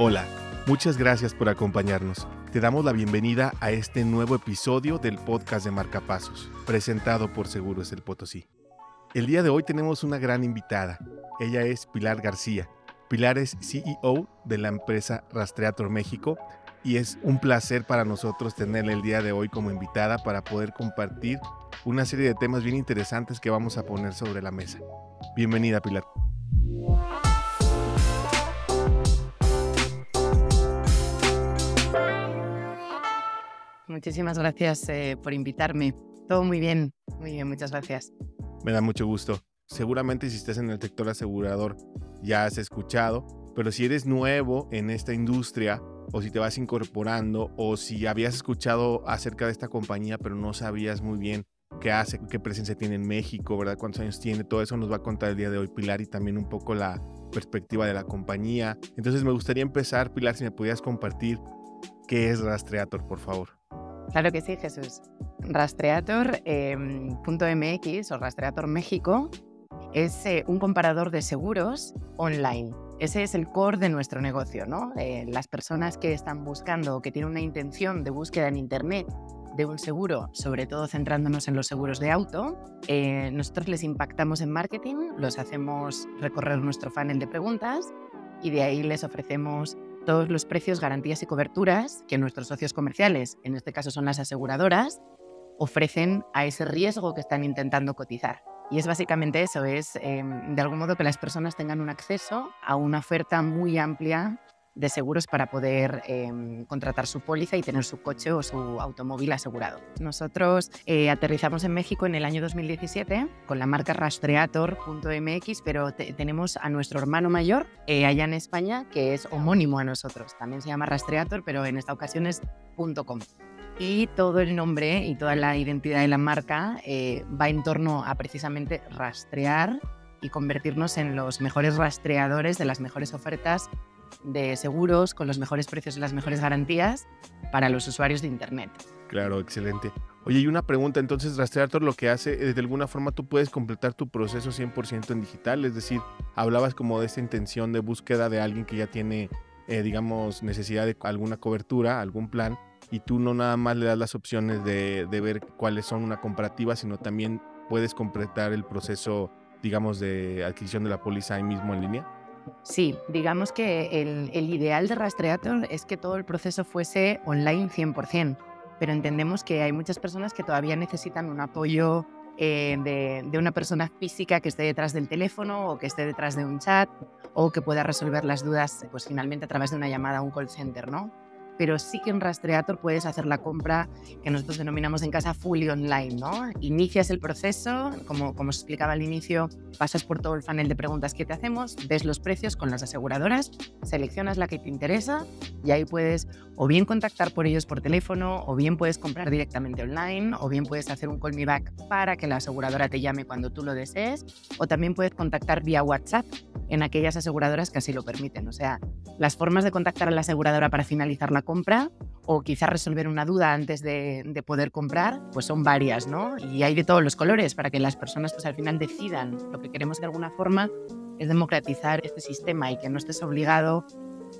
Hola, muchas gracias por acompañarnos. Te damos la bienvenida a este nuevo episodio del podcast de Marcapasos, presentado por Seguros El Potosí. El día de hoy tenemos una gran invitada. Ella es Pilar García. Pilar es CEO de la empresa Rastreator México y es un placer para nosotros tenerla el día de hoy como invitada para poder compartir una serie de temas bien interesantes que vamos a poner sobre la mesa. Bienvenida, Pilar. Muchísimas gracias eh, por invitarme. Todo muy bien, muy bien, muchas gracias. Me da mucho gusto. Seguramente si estás en el sector asegurador ya has escuchado, pero si eres nuevo en esta industria o si te vas incorporando o si habías escuchado acerca de esta compañía pero no sabías muy bien qué hace, qué presencia tiene en México, ¿verdad? ¿Cuántos años tiene? Todo eso nos va a contar el día de hoy Pilar y también un poco la perspectiva de la compañía. Entonces me gustaría empezar, Pilar, si me pudieras compartir qué es Rastreator, por favor. Claro que sí, Jesús. Rastreator.mx em, o Rastreator México es eh, un comparador de seguros online. Ese es el core de nuestro negocio, ¿no? Eh, las personas que están buscando o que tienen una intención de búsqueda en Internet de un seguro, sobre todo centrándonos en los seguros de auto, eh, nosotros les impactamos en marketing, los hacemos recorrer nuestro funnel de preguntas y de ahí les ofrecemos todos los precios, garantías y coberturas que nuestros socios comerciales, en este caso son las aseguradoras, ofrecen a ese riesgo que están intentando cotizar. Y es básicamente eso, es em, de algún modo que las personas tengan un acceso a una oferta muy amplia de seguros para poder em, contratar su póliza y tener su coche o su automóvil asegurado. Nosotros eh, aterrizamos en México en el año 2017 con la marca rastreator.mx, pero tenemos a nuestro hermano mayor eh, allá en España que es homónimo a nosotros. También se llama Rastreator, pero en esta ocasión es .com y todo el nombre y toda la identidad de la marca eh, va en torno a precisamente rastrear y convertirnos en los mejores rastreadores de las mejores ofertas de seguros con los mejores precios y las mejores garantías para los usuarios de Internet. Claro, excelente. Oye, y una pregunta, entonces Rastreator lo que hace, eh, de alguna forma tú puedes completar tu proceso 100% en digital, es decir, hablabas como de esa intención de búsqueda de alguien que ya tiene, eh, digamos, necesidad de alguna cobertura, algún plan, y tú no nada más le das las opciones de, de ver cuáles son una comparativa, sino también puedes completar el proceso, digamos, de adquisición de la póliza ahí mismo en línea. Sí, digamos que el, ideal de Rastreator es que todo el proceso fuese online 100%, pero entendemos que hay muchas personas que todavía necesitan un apoyo eh, de, una persona física que esté detrás del teléfono o que esté detrás de un chat o que pueda resolver las dudas pues finalmente a través de una llamada a un call center, ¿no? Pero sí que en Rastreator puedes hacer la compra que nosotros denominamos en casa fully online, ¿no? Inicias el proceso, como, como os explicaba al inicio, pasas por todo el panel de preguntas que te hacemos, ves los precios con las aseguradoras, seleccionas la que te interesa y ahí puedes o bien contactar por ellos por teléfono, o bien puedes comprar directamente online, o bien puedes hacer un call me back para que la aseguradora te llame cuando tú lo desees, o también puedes contactar vía WhatsApp en aquellas aseguradoras que así lo permiten. O sea, las formas de contactar a la aseguradora para finalizar la compra o quizás resolver una duda antes de, poder comprar, pues son varias, ¿no? Y hay de todos los colores para que las personas pues al final decidan. Lo que queremos de alguna forma es democratizar este sistema y que no estés obligado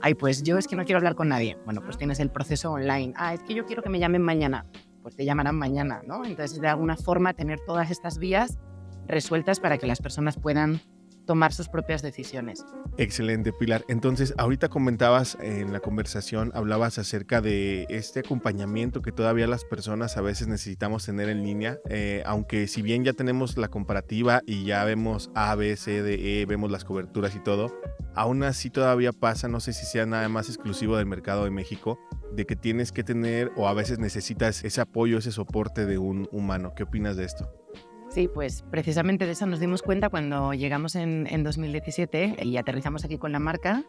ay, pues yo es que no quiero hablar con nadie. Bueno, pues tienes el proceso online. Ah, es que yo quiero que me llamen mañana. Pues te llamarán mañana, ¿no? Entonces, de alguna forma, tener todas estas vías resueltas para que las personas puedan tomar sus propias decisiones. Excelente, Pilar. Entonces, ahorita comentabas en la conversación, hablabas acerca de este acompañamiento que todavía las personas a veces necesitamos tener en línea, eh, aunque si bien ya tenemos la comparativa y ya vemos A, B, C, D, E, vemos las coberturas y todo, aún así todavía pasa, no sé si sea nada más exclusivo del mercado de México, de que tienes que tener o a veces necesitas ese apoyo, ese soporte de un humano. ¿Qué opinas de esto? Sí, pues precisamente de eso nos dimos cuenta cuando llegamos en, 2017 y aterrizamos aquí con la marca.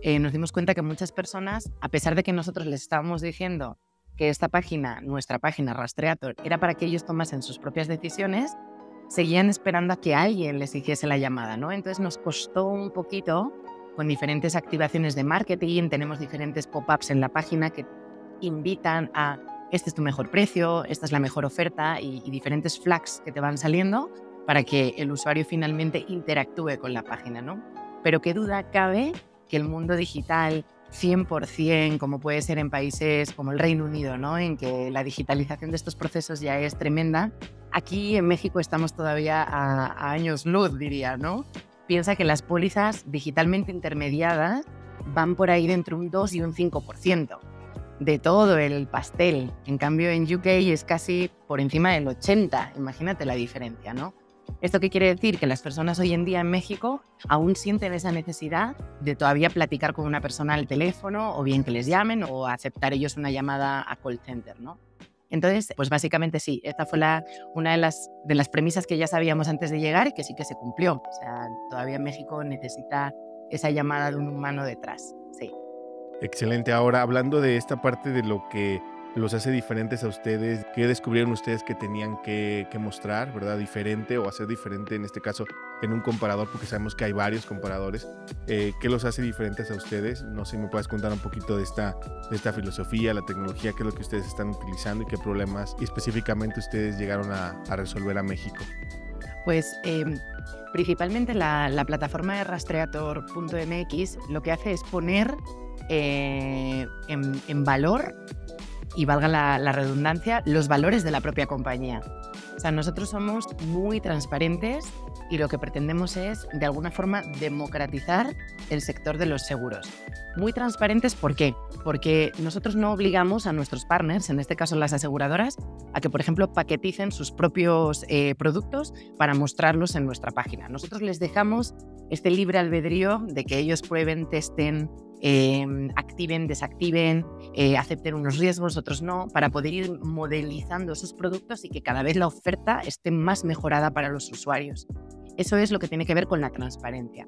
Eh, nos dimos cuenta que muchas personas, a pesar de que nosotros les estábamos diciendo que esta página, nuestra página Rastreator, era para que ellos tomasen sus propias decisiones, seguían esperando a que alguien les hiciese la llamada, ¿no? Entonces nos costó un poquito con diferentes activaciones de marketing, tenemos diferentes pop-ups en la página que invitan a este es tu mejor precio, esta es la mejor oferta y, diferentes flags que te van saliendo para que el usuario finalmente interactúe con la página, ¿no? Pero qué duda cabe que el mundo digital 100%, como puede ser en países como el Reino Unido, ¿no? en que la digitalización de estos procesos ya es tremenda. Aquí en México estamos todavía a, a años luz, diría, ¿no? Piensa que las pólizas digitalmente intermediadas van por ahí de entre un 2 y un 5% de todo el pastel. En cambio, en UK es casi por encima del 80. Imagínate la diferencia, ¿no? ¿Esto qué quiere decir? Que las personas hoy en día en México aún sienten esa necesidad de todavía platicar con una persona al teléfono o bien que les llamen o aceptar ellos una llamada a call center, ¿no? Entonces, pues básicamente sí, esta fue la, una de las, de las premisas que ya sabíamos antes de llegar y que sí que se cumplió. O sea, todavía México necesita esa llamada de un humano detrás. Sí. Excelente. Ahora, hablando de esta parte de lo que los hace diferentes a ustedes? ¿Qué descubrieron ustedes que tenían que, mostrar, verdad? Diferente o hacer diferente en este caso en un comparador, porque sabemos que hay varios comparadores. Eh, ¿Qué los hace diferentes a ustedes? No sé si me puedes contar un poquito de esta, de esta filosofía, la tecnología, qué es lo que ustedes están utilizando y qué problemas específicamente ustedes llegaron a, resolver a México. Pues em, principalmente la, plataforma de rastreator.mx lo que hace es poner eh, en, en valor y valga la, redundancia, los valores de la propia compañía. Sea, nosotros somos muy transparentes y lo que pretendemos es, de alguna forma, democratizar el sector de los seguros. Muy transparentes, ¿por qué? Porque nosotros no obligamos a nuestros partners, en este caso las aseguradoras, a que, por ejemplo, paqueticen sus propios eh, productos para mostrarlos en nuestra página. Nosotros les dejamos este libre albedrío de que ellos prueben, testen, Em, activen, desactiven, eh, acepten unos riesgos, otros no, para poder ir modelizando esos productos y que cada vez la oferta esté más mejorada para los usuarios. Eso es lo que tiene que ver con la transparencia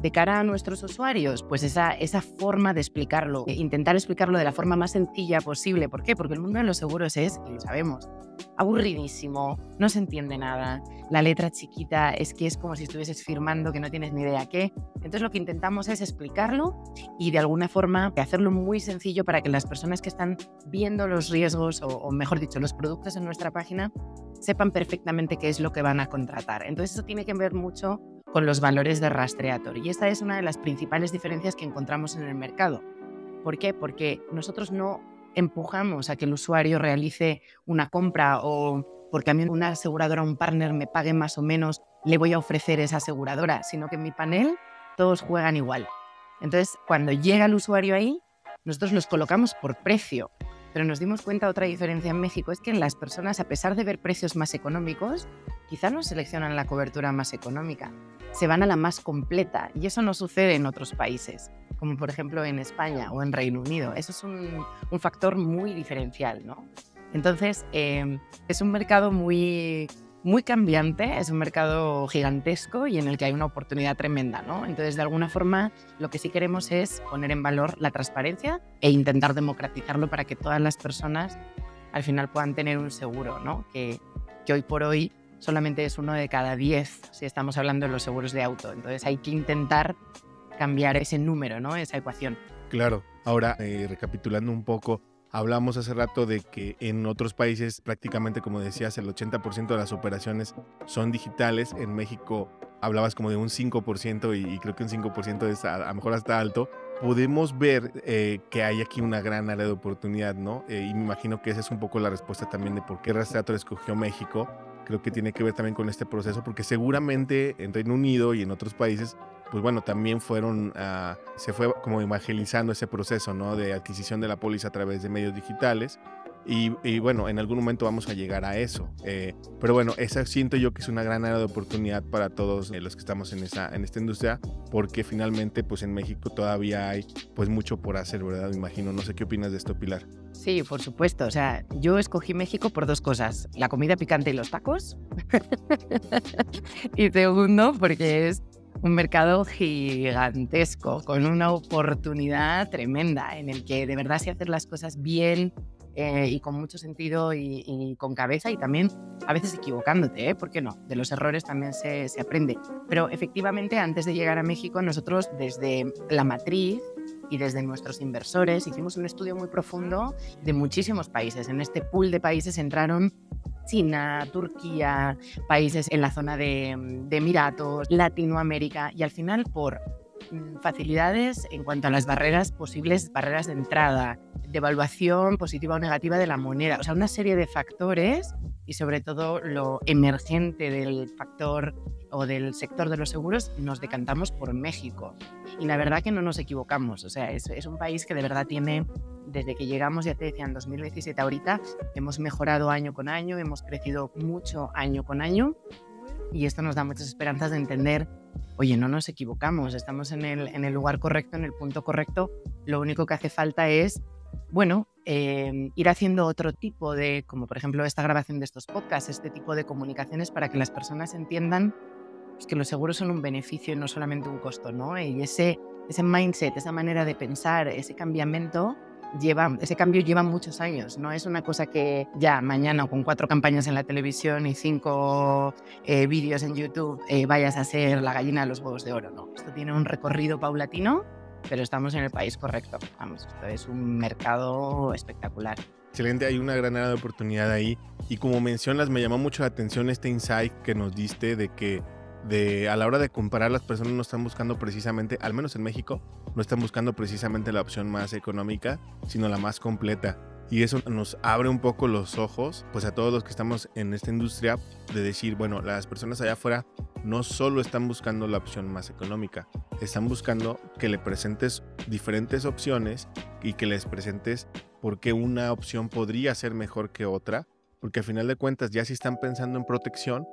de cara a nuestros usuarios, pues esa, esa forma de explicarlo, intentar explicarlo de la forma más sencilla posible. ¿Por qué? Porque el mundo de los seguros es, y lo sabemos, aburridísimo, no se entiende nada, la letra chiquita es que es como si estuvieses firmando que no tienes ni idea qué. Entonces lo que intentamos es explicarlo y de alguna forma hacerlo muy sencillo para que las personas que están viendo los riesgos o, o mejor dicho, los productos en nuestra página sepan perfectamente qué es lo que van a contratar. Entonces eso tiene que ver mucho con los valores de Rastreator. Y esta es una de las principales diferencias que encontramos en el mercado. ¿Por qué? Porque nosotros no empujamos a que el usuario realice una compra o porque a mí una aseguradora, un partner me pague más o menos, le voy a ofrecer esa aseguradora, sino que en mi panel todos juegan igual. Entonces, cuando llega el usuario ahí, nosotros los colocamos por precio. Pero nos dimos cuenta otra diferencia en México es que las personas, a pesar de ver precios más económicos, quizá no seleccionan la cobertura más económica, se van a la más completa y eso no sucede en otros países, como por ejemplo en España o en Reino Unido. Eso es un, factor muy diferencial, ¿no? Entonces, em, es un mercado muy, muy cambiante, es un mercado gigantesco y en el que hay una oportunidad tremenda, ¿no? Entonces, de alguna forma, lo que sí queremos es poner en valor la transparencia e intentar democratizarlo para que todas las personas al final puedan tener un seguro, ¿no? Que, que hoy por hoy solamente es uno de cada diez si estamos hablando de los seguros de auto. Entonces, hay que intentar cambiar ese número, ¿no? Esa ecuación. Claro. Ahora, eh, recapitulando un poco, Hablamos hace rato de que en otros países prácticamente, como decías, el 80% de las operaciones son digitales. En México hablabas como de un 5% y, creo que un 5% es a, lo mejor hasta alto. Podemos ver eh, que hay aquí una gran área de oportunidad, ¿no? Eh, y me imagino que esa es un poco la respuesta también de por qué Rastreator escogió México. Creo que tiene que ver también con este proceso, porque seguramente en Reino Unido y en otros países pues bueno, también fueron, ah, se fue como evangelizando ese proceso, ¿no? De adquisición de la póliza a través de medios digitales. Y, bueno, en algún momento vamos a llegar a eso. Eh, pero bueno, esa siento yo que es una gran área de oportunidad para todos eh, los que estamos en, esa, en esta industria, porque finalmente pues en México todavía hay pues mucho por hacer, ¿verdad? Me imagino. No sé qué opinas de esto, Pilar. Sí, por supuesto. O sea, yo escogí México por dos cosas. La comida picante y los tacos. y segundo, porque es un mercado gigantesco, con una oportunidad tremenda, en el que de verdad se hacen las cosas bien eh, y con mucho sentido y, con cabeza y también a veces equivocándote, ¿eh? ¿por qué no? De los errores también se, se aprende. Pero efectivamente, antes de llegar a México, nosotros desde la matriz y desde nuestros inversores hicimos un estudio muy profundo de muchísimos países. En este pool de países entraron China, Turquía, países en la zona de, Emiratos, Latinoamérica y al final por mm, facilidades en cuanto a las barreras, posibles barreras de entrada, devaluación positiva o negativa de la moneda, o sea, una serie de factores y sobre todo lo emergente del factor o del sector de los seguros, nos decantamos por México. Y la verdad que no nos equivocamos, o sea, es, es un país que de verdad tiene, desde que llegamos, ya te decía, en 2017 ahorita, hemos mejorado año con año, hemos crecido mucho año con año y esto nos da muchas esperanzas de entender, oye, no nos equivocamos, estamos en el, en el lugar correcto, en el punto correcto, lo único que hace falta es, bueno, eh, ir haciendo otro tipo de, como por ejemplo esta grabación de estos podcasts, este tipo de comunicaciones para que las personas entiendan pues, que los seguros son un beneficio y no solamente un costo, ¿no? Y ese, ese mindset, esa manera de pensar, ese cambiamiento, lleva, ese cambio lleva muchos años, no es una cosa que ya mañana con cuatro campañas en la televisión y cinco eh, vídeos en YouTube eh, vayas a ser la gallina de los huevos de oro, no. Esto tiene un recorrido paulatino, pero estamos en el país correcto. Vamos, esto es un mercado espectacular. Excelente, hay una gran área de oportunidad ahí. Y como mencionas, me llamó mucho la atención este insight que nos diste de que de a la hora de comparar las personas no están buscando precisamente, al menos en México, no están buscando precisamente la opción más económica, sino la más completa. Y eso nos abre un poco los ojos, pues a todos los que estamos en esta industria, de decir, bueno, las personas allá afuera no solo están buscando la opción más económica, están buscando que le presentes diferentes opciones y que les presentes por qué una opción podría ser mejor que otra, porque al final de cuentas ya si están pensando en protección,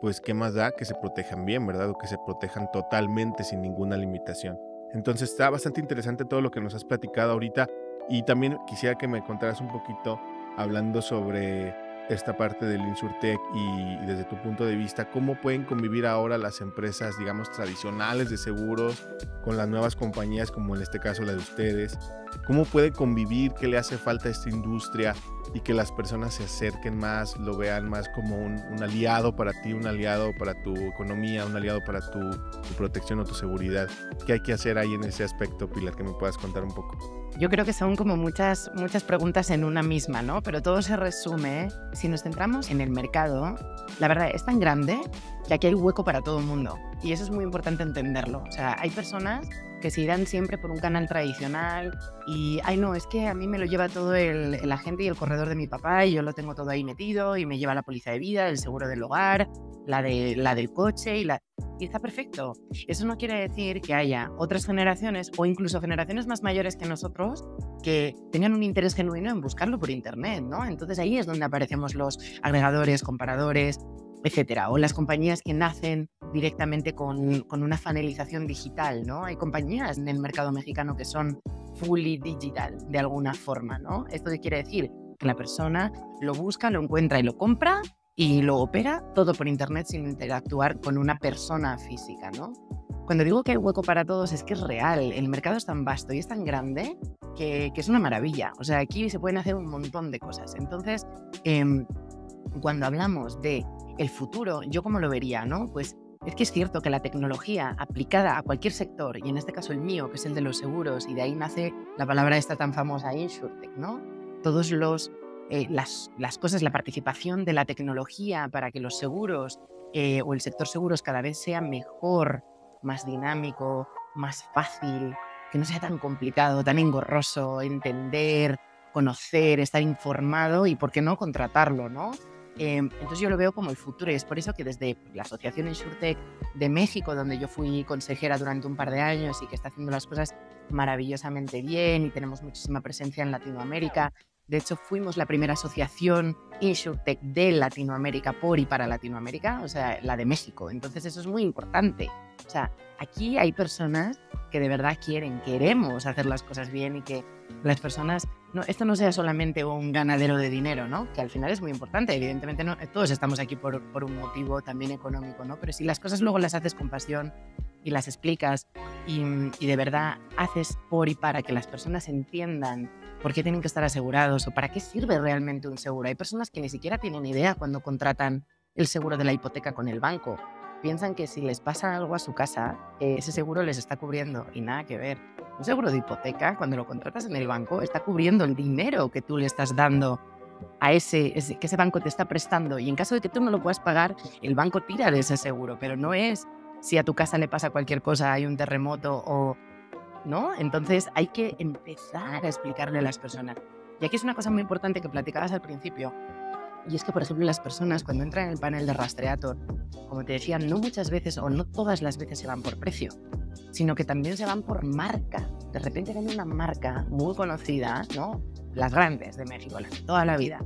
pues qué más da que se protejan bien, ¿verdad? O que se protejan totalmente sin ninguna limitación. Entonces está bastante interesante todo lo que nos has platicado ahorita y también quisiera que me contaras un poquito hablando sobre esta parte del InsurTech y, desde tu punto de vista, cómo pueden convivir ahora las empresas, digamos, tradicionales de seguros con las nuevas compañías como en este caso la de ustedes, cómo puede convivir, qué le hace falta a esta industria y que las personas se acerquen más, lo vean más como un, aliado para ti, un aliado para tu economía, un aliado para tu, tu protección o tu seguridad. ¿Qué hay que hacer ahí en ese aspecto, Pilar, que me puedas contar un poco? Yo creo que son como muchas, muchas preguntas en una misma, ¿no? Pero todo se resume, si nos centramos en el mercado, la verdad es tan grande que aquí hay hueco para todo el mundo. Y eso es muy importante entenderlo. O sea, hay personas que se irán siempre por un canal tradicional y, ay no, es que a mí me lo lleva todo el, el, agente y el corredor de mi papá y yo lo tengo todo ahí metido y me lleva la póliza de vida, el seguro del hogar, la, de, la del coche y la... Y está perfecto. Eso no quiere decir que haya otras generaciones o incluso generaciones más mayores que nosotros que tengan un interés genuino en buscarlo por Internet, ¿no? Entonces ahí es donde aparecemos los agregadores, comparadores, etcétera, o las compañías que nacen directamente con, una fanelización digital, ¿no? Hay compañías en el mercado mexicano que son fully digital, de alguna forma, ¿no? Esto quiere decir que la persona lo busca, lo encuentra y lo compra y lo opera todo por internet sin interactuar con una persona física, ¿no? Cuando digo que hay hueco para todos es que es real, el mercado es tan vasto y es tan grande que, es una maravilla, o sea, aquí se pueden hacer un montón de cosas. Entonces, eh, cuando hablamos de el futuro, yo como lo vería, ¿no? Pues es que es cierto que la tecnología aplicada a cualquier sector, y en este caso el mío, que es el de los seguros, y de ahí nace la palabra esta tan famosa, InsurTech, ¿no? Todos los, eh, las, las, cosas, la participación de la tecnología para que los seguros eh, o el sector seguros cada vez sea mejor, más dinámico, más fácil, que no sea tan complicado, tan engorroso, entender, conocer, estar informado y, ¿por qué no, contratarlo, ¿no? Em, entonces yo lo veo como el futuro y es por eso que desde la Asociación InsurTech de México, donde yo fui consejera durante un par de años y que está haciendo las cosas maravillosamente bien y tenemos muchísima presencia en Latinoamérica. De hecho, fuimos la primera asociación InsurTech de Latinoamérica por y para Latinoamérica, o sea, la de México. Entonces eso es muy importante. O sea, aquí hay personas que de verdad quieren, queremos hacer las cosas bien y que las personas no, esto no sea solamente un ganadero de dinero, ¿no? Que al final es muy importante. Evidentemente, no, todos estamos aquí por, por, un motivo también económico, ¿no? Pero si las cosas luego las haces con pasión y las explicas y, y, de verdad haces por y para que las personas entiendan por qué tienen que estar asegurados o para qué sirve realmente un seguro. Hay personas que ni siquiera tienen idea cuando contratan el seguro de la hipoteca con el banco. Piensan que si les pasa algo a su casa, eh, ese seguro les está cubriendo y nada que ver un seguro de hipoteca, cuando lo contratas en el banco, está cubriendo el dinero que tú le estás dando a ese, que ese banco te está prestando. Y en caso de que tú no lo puedas pagar, el banco tira de ese seguro, pero no es si a tu casa le pasa cualquier cosa, hay un terremoto o... ¿No? Entonces hay que empezar a explicarle a las personas. Y aquí es una cosa muy importante que platicabas al principio. Y es que, por ejemplo, las personas cuando entran en el panel de Rastreator, como te decía, no muchas veces o no todas las veces se van por precio, sino que también se van por marca. De repente ven una marca muy conocida, ¿no? Las grandes de México, las de toda la vida.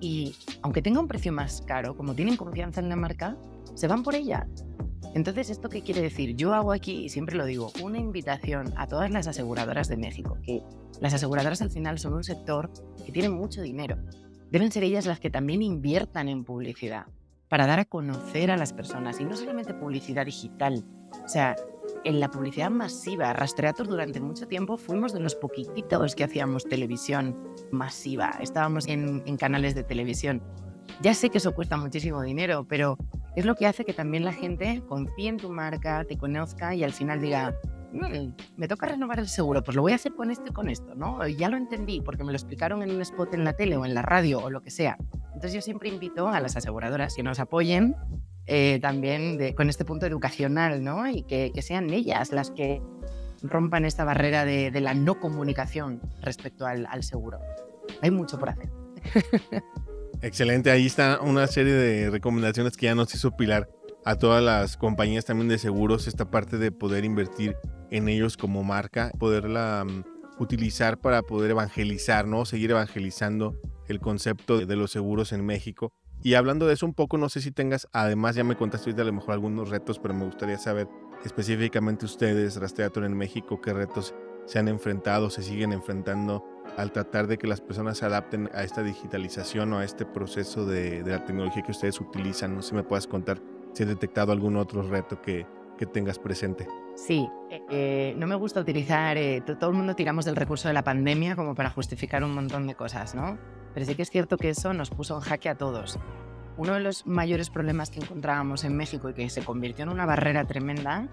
Y aunque tenga un precio más caro, como tienen confianza en la marca, se van por ella. Entonces, ¿esto qué quiere decir? Yo hago aquí, y siempre lo digo, una invitación a todas las aseguradoras de México, que las aseguradoras al final son un sector que tiene mucho dinero. Deben ser ellas las que también inviertan en publicidad para dar a conocer a las personas, y no solamente publicidad digital. O sea, en la publicidad masiva, Rastreator durante mucho tiempo fuimos de los poquititos que hacíamos televisión masiva, estábamos en, en canales de televisión. Ya sé que eso cuesta muchísimo dinero, pero es lo que hace que también la gente confíe en tu marca, te conozca y al final diga, mm, me toca renovar el seguro, pues lo voy a hacer con esto y con esto, ¿no? Ya lo entendí porque me lo explicaron en un spot en la tele o en la radio o lo que sea. Entonces yo siempre invito a las aseguradoras que nos apoyen eh, también con este punto educacional, ¿no? Y que, sean ellas las que rompan esta barrera de, la no comunicación respecto al, al seguro. Hay mucho por hacer. Excelente, ahí está una serie de recomendaciones que ya nos hizo Pilar a todas las compañías también de seguros, esta parte de poder invertir en ellos como marca, poderla mm, utilizar para poder evangelizar, ¿no? Seguir evangelizando el concepto de los seguros en México. Y hablando de eso un poco, no sé si tengas, además ya me contaste ahorita a lo mejor algunos retos, pero me gustaría saber específicamente ustedes, Rastreator en México, qué retos se han enfrentado, se siguen enfrentando al tratar de que las personas se adapten a esta digitalización o a este proceso de, la tecnología que ustedes utilizan. No sé si me puedas contar si has detectado algún otro reto que, que tengas presente. Sí, eh, eh, no me gusta utilizar, eh, todo el mundo tiramos del recurso de la pandemia como para justificar un montón de cosas, ¿no? Pero sí que es cierto que eso nos puso en jaque a todos. Uno de los mayores problemas que encontrábamos en México y que se convirtió en una barrera tremenda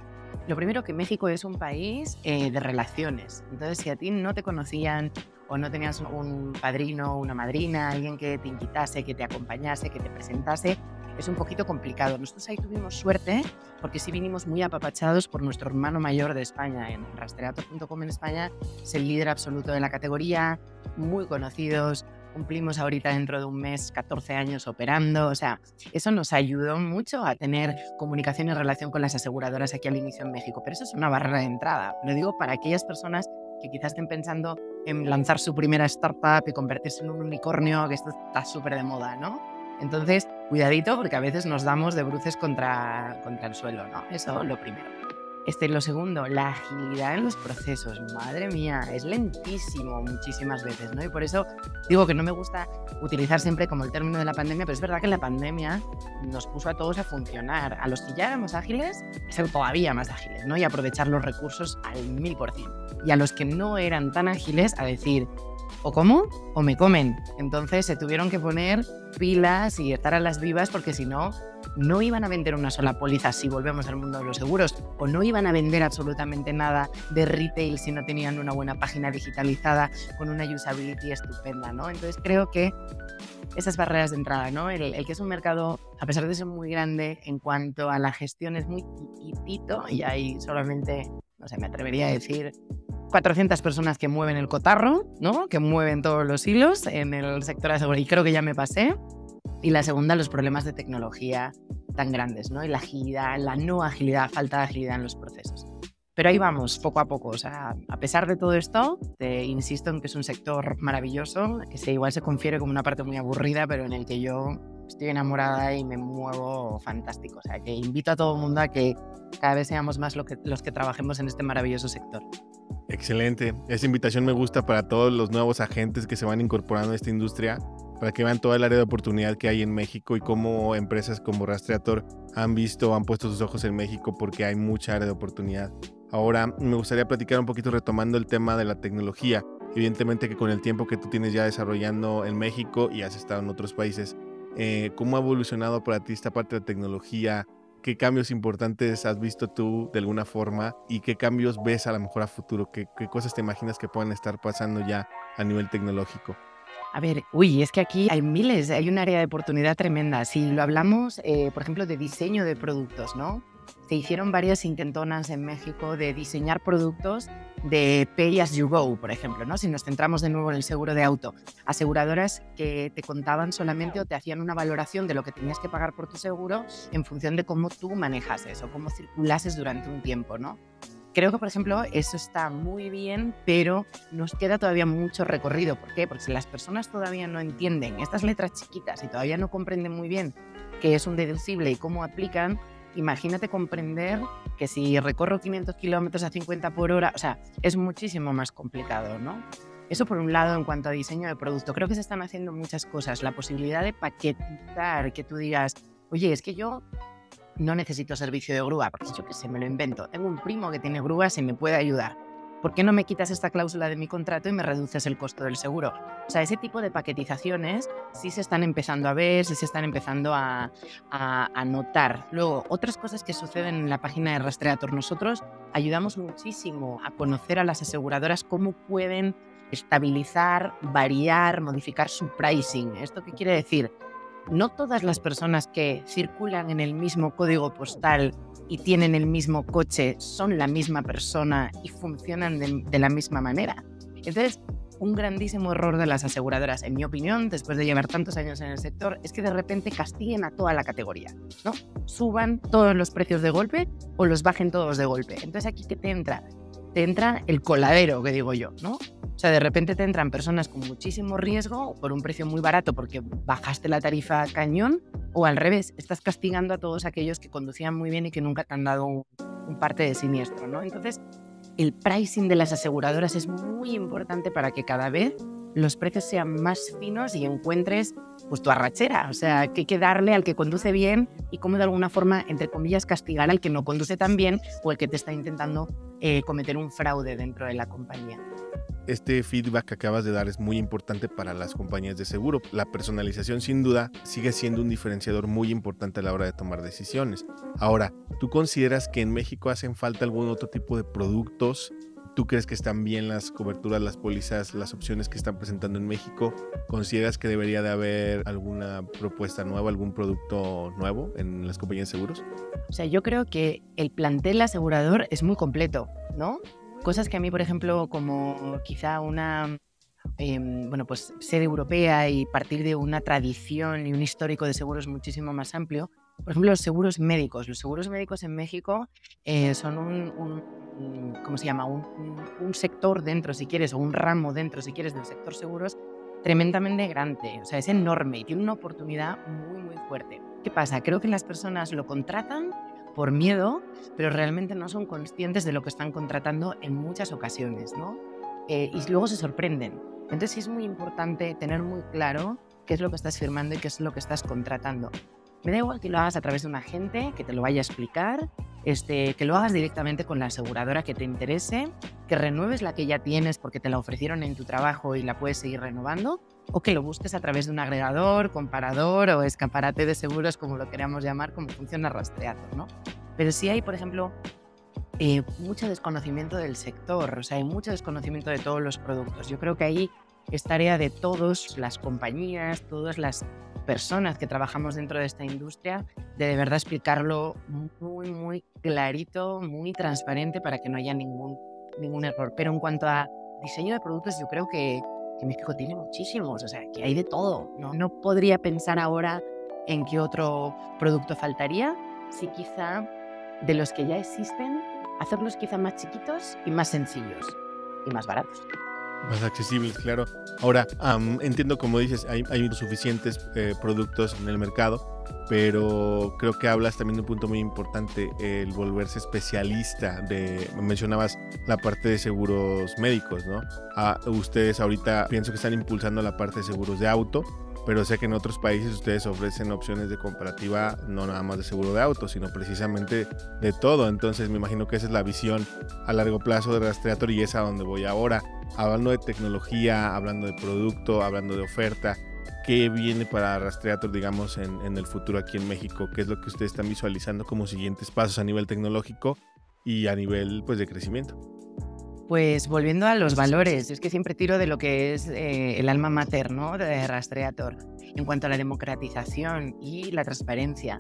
lo primero que México es un país de relaciones. Entonces, si a ti no te conocían o no tenías un padrino, una madrina, alguien que te invitase, que te acompañase, que te presentase, es un poquito complicado. Nosotros ahí tuvimos suerte porque sí vinimos muy apapachados por nuestro hermano mayor de España. En rastreator.com en España es el líder absoluto de la categoría, muy conocidos. Cumplimos ahorita dentro de un mes 14 años operando. O sea, eso nos ayudó mucho a tener comunicación y relación con las aseguradoras aquí al inicio en México. Pero eso es una barrera de entrada. Lo digo para aquellas personas que quizás estén pensando en lanzar su primera startup y convertirse en un unicornio, que esto está súper de moda, ¿no? Entonces, cuidadito porque a veces nos damos de bruces contra, contra el suelo, ¿no? Eso lo primero. Este, lo segundo, la agilidad en los procesos. Madre mía, es lentísimo muchísimas veces, ¿no? Y por eso digo que no me gusta utilizar siempre como el término de la pandemia, pero es verdad que la pandemia nos puso a todos a funcionar. A los que ya éramos ágiles, ser todavía más ágiles, ¿no? Y aprovechar los recursos al mil por cien. Y a los que no eran tan ágiles, a decir, o como o me comen. Entonces se tuvieron que poner pilas y estar a las vivas porque si no, no iban a vender una sola póliza si volvemos al mundo de los seguros o no iban a vender absolutamente nada de retail si no tenían una buena página digitalizada con una usability estupenda, ¿no? Entonces creo que esas barreras de entrada, ¿no? El, que es un mercado, a pesar de ser muy grande en cuanto a la gestión, es muy chiquitito y hay solamente, no sé, me atrevería a decir 400 personas que mueven el cotarro, ¿no? Que mueven todos los hilos en el sector de seguridad. Y creo que ya me pasé. Y la segunda, los problemas de tecnología tan grandes, ¿no? Y la agilidad, la no agilidad, falta de agilidad en los procesos. Pero ahí vamos, poco a poco. O sea, a pesar de todo esto, te insisto en que es un sector maravilloso, que se, igual se confiere como una parte muy aburrida, pero en el que yo estoy enamorada y me muevo fantástico. O sea, que invito a todo el mundo a que cada vez seamos más lo que, los que trabajemos en este maravilloso sector. Excelente. Esa invitación me gusta para todos los nuevos agentes que se van incorporando a esta industria, para que vean toda el área de oportunidad que hay en México y cómo empresas como Rastreator han visto, han puesto sus ojos en México porque hay mucha área de oportunidad. Ahora me gustaría platicar un poquito retomando el tema de la tecnología. Evidentemente que con el tiempo que tú tienes ya desarrollando en México y has estado en otros países, eh, ¿cómo ha evolucionado para ti esta parte de tecnología? ¿Qué cambios importantes has visto tú de alguna forma y qué cambios ves a lo mejor a futuro? ¿Qué, cosas te imaginas que puedan estar pasando ya a nivel tecnológico? A ver, uy, es que aquí hay miles, hay un área de oportunidad tremenda. Si lo hablamos, eh, por ejemplo, de diseño de productos, ¿no? Se hicieron varias intentonas en México de diseñar productos de pay as you go, por ejemplo, ¿no? Si nos centramos de nuevo en el seguro de auto, aseguradoras que te contaban solamente o te hacían una valoración de lo que tenías que pagar por tu seguro en función de cómo tú manejas eso, cómo circulases durante un tiempo, ¿no? Creo que, por ejemplo, eso está muy bien, pero nos queda todavía mucho recorrido. ¿Por qué? Porque si las personas todavía no entienden estas letras chiquitas y todavía no comprenden muy bien qué es un deducible y cómo aplican, imagínate comprender que si recorro 500 kilómetros a 50 por hora, o sea, es muchísimo más complicado, ¿no? Eso por un lado en cuanto a diseño de producto. Creo que se están haciendo muchas cosas. La posibilidad de paquetizar, que tú digas, oye, es que yo no necesito servicio de grúa, porque yo que sé, me lo invento. Tengo un primo que tiene grúas y me puede ayudar. ¿Por qué no me quitas esta cláusula de mi contrato y me reduces el costo del seguro? O sea, ese tipo de paquetizaciones sí se están empezando a ver, sí se están empezando a, a, notar. Luego, otras cosas que suceden en la página de Rastreator. Nosotros ayudamos muchísimo a conocer a las aseguradoras cómo pueden estabilizar, variar, modificar su pricing. ¿Esto qué quiere decir? no todas las personas que circulan en el mismo código postal y tienen el mismo coche son la misma persona y funcionan de, la misma manera. Entonces, un grandísimo error de las aseguradoras, en mi opinión, después de llevar tantos años en el sector, es que de repente castiguen a toda la categoría, ¿no? Suban todos los precios de golpe o los bajen todos de golpe. Entonces, aquí que te entra, te entra el coladero, que digo yo, ¿no? O sea, de repente te entran personas con muchísimo riesgo por un precio muy barato porque bajaste la tarifa cañón o al revés, estás castigando a todos aquellos que conducían muy bien y que nunca te han dado un, parte de siniestro, ¿no? Entonces, el pricing de las aseguradoras es muy importante para que cada vez los precios sean más finos y encuentres pues tu arrachera, o sea, que hay que darle al que conduce bien y cómo de alguna forma, entre comillas, castigar al que no conduce tan bien o el que te está intentando eh, cometer un fraude dentro de la compañía este feedback que acabas de dar es muy importante para las compañías de seguro. La personalización sin duda sigue siendo un diferenciador muy importante a la hora de tomar decisiones. Ahora, ¿tú consideras que en México hacen falta algún otro tipo de productos? ¿Tú crees que están bien las coberturas, las pólizas, las opciones que están presentando en México? ¿Consideras que debería de haber alguna propuesta nueva, algún producto nuevo en las compañías de seguros? O sea, yo creo que el plantel asegurador es muy completo, ¿no? Cosas que a mí, por ejemplo, como quizá una em, bueno, pues sede europea y partir de una tradición y un histórico de seguros muchísimo más amplio. Por ejemplo, los seguros médicos. Los seguros médicos en México eh, son un, ¿cómo se llama? Un, un, sector dentro, si quieres, o un ramo dentro, si quieres, del sector seguros tremendamente grande. O sea, es enorme y tiene una oportunidad muy, muy fuerte. ¿Qué pasa? Creo que las personas lo contratan por miedo, pero realmente no son conscientes de lo que están contratando en muchas ocasiones, ¿no? Eh, y luego se sorprenden. Entonces sí es muy importante tener muy claro qué es lo que estás firmando y qué es lo que estás contratando. Me da igual que lo hagas a través de un agente, que te lo vaya a explicar, este, que lo hagas directamente con la aseguradora que te interese, que renueves la que ya tienes porque te la ofrecieron en tu trabajo y la puedes seguir renovando, o que lo busques a través de un agregador, comparador o escaparate de seguros, como lo queramos llamar, como funciona Rastreator, ¿no? Pero sí hay, por ejemplo, eh, mucho desconocimiento del sector, o sea, hay mucho desconocimiento de todos los productos. Yo creo que ahí es tarea de todas las compañías, todas las personas que trabajamos dentro de esta industria, de de verdad explicarlo muy, muy clarito, muy transparente para que no haya ningún, ningún error. Pero en cuanto a diseño de productos, yo creo que, que México tiene muchísimos, o sea, que hay de todo. ¿no? no podría pensar ahora en qué otro producto faltaría, si quizá de los que ya existen, hacerlos quizá más chiquitos y más sencillos y más baratos. Más accesibles, claro. Ahora, entiendo como dices, hay, hay suficientes eh, productos en el mercado, pero creo que hablas también de un punto muy importante, el volverse especialista de, mencionabas la parte de seguros médicos, ¿no? Ah, ustedes ahorita pienso que están impulsando la parte de seguros de auto, pero sé que en otros países ustedes ofrecen opciones de comparativa no nada más de seguro de auto, sino precisamente de todo. Entonces me imagino que esa es la visión a largo plazo de Rastreator y es a donde voy ahora. Hablando de tecnología, hablando de producto, hablando de oferta, ¿qué viene para Rastreator, digamos, en, en el futuro aquí en México? ¿Qué es lo que ustedes están visualizando como siguientes pasos a nivel tecnológico y a nivel pues, de crecimiento? Pues volviendo a los valores, es que siempre tiro de lo que es eh, el alma mater ¿no? de Rastreator en cuanto a la democratización y la transparencia.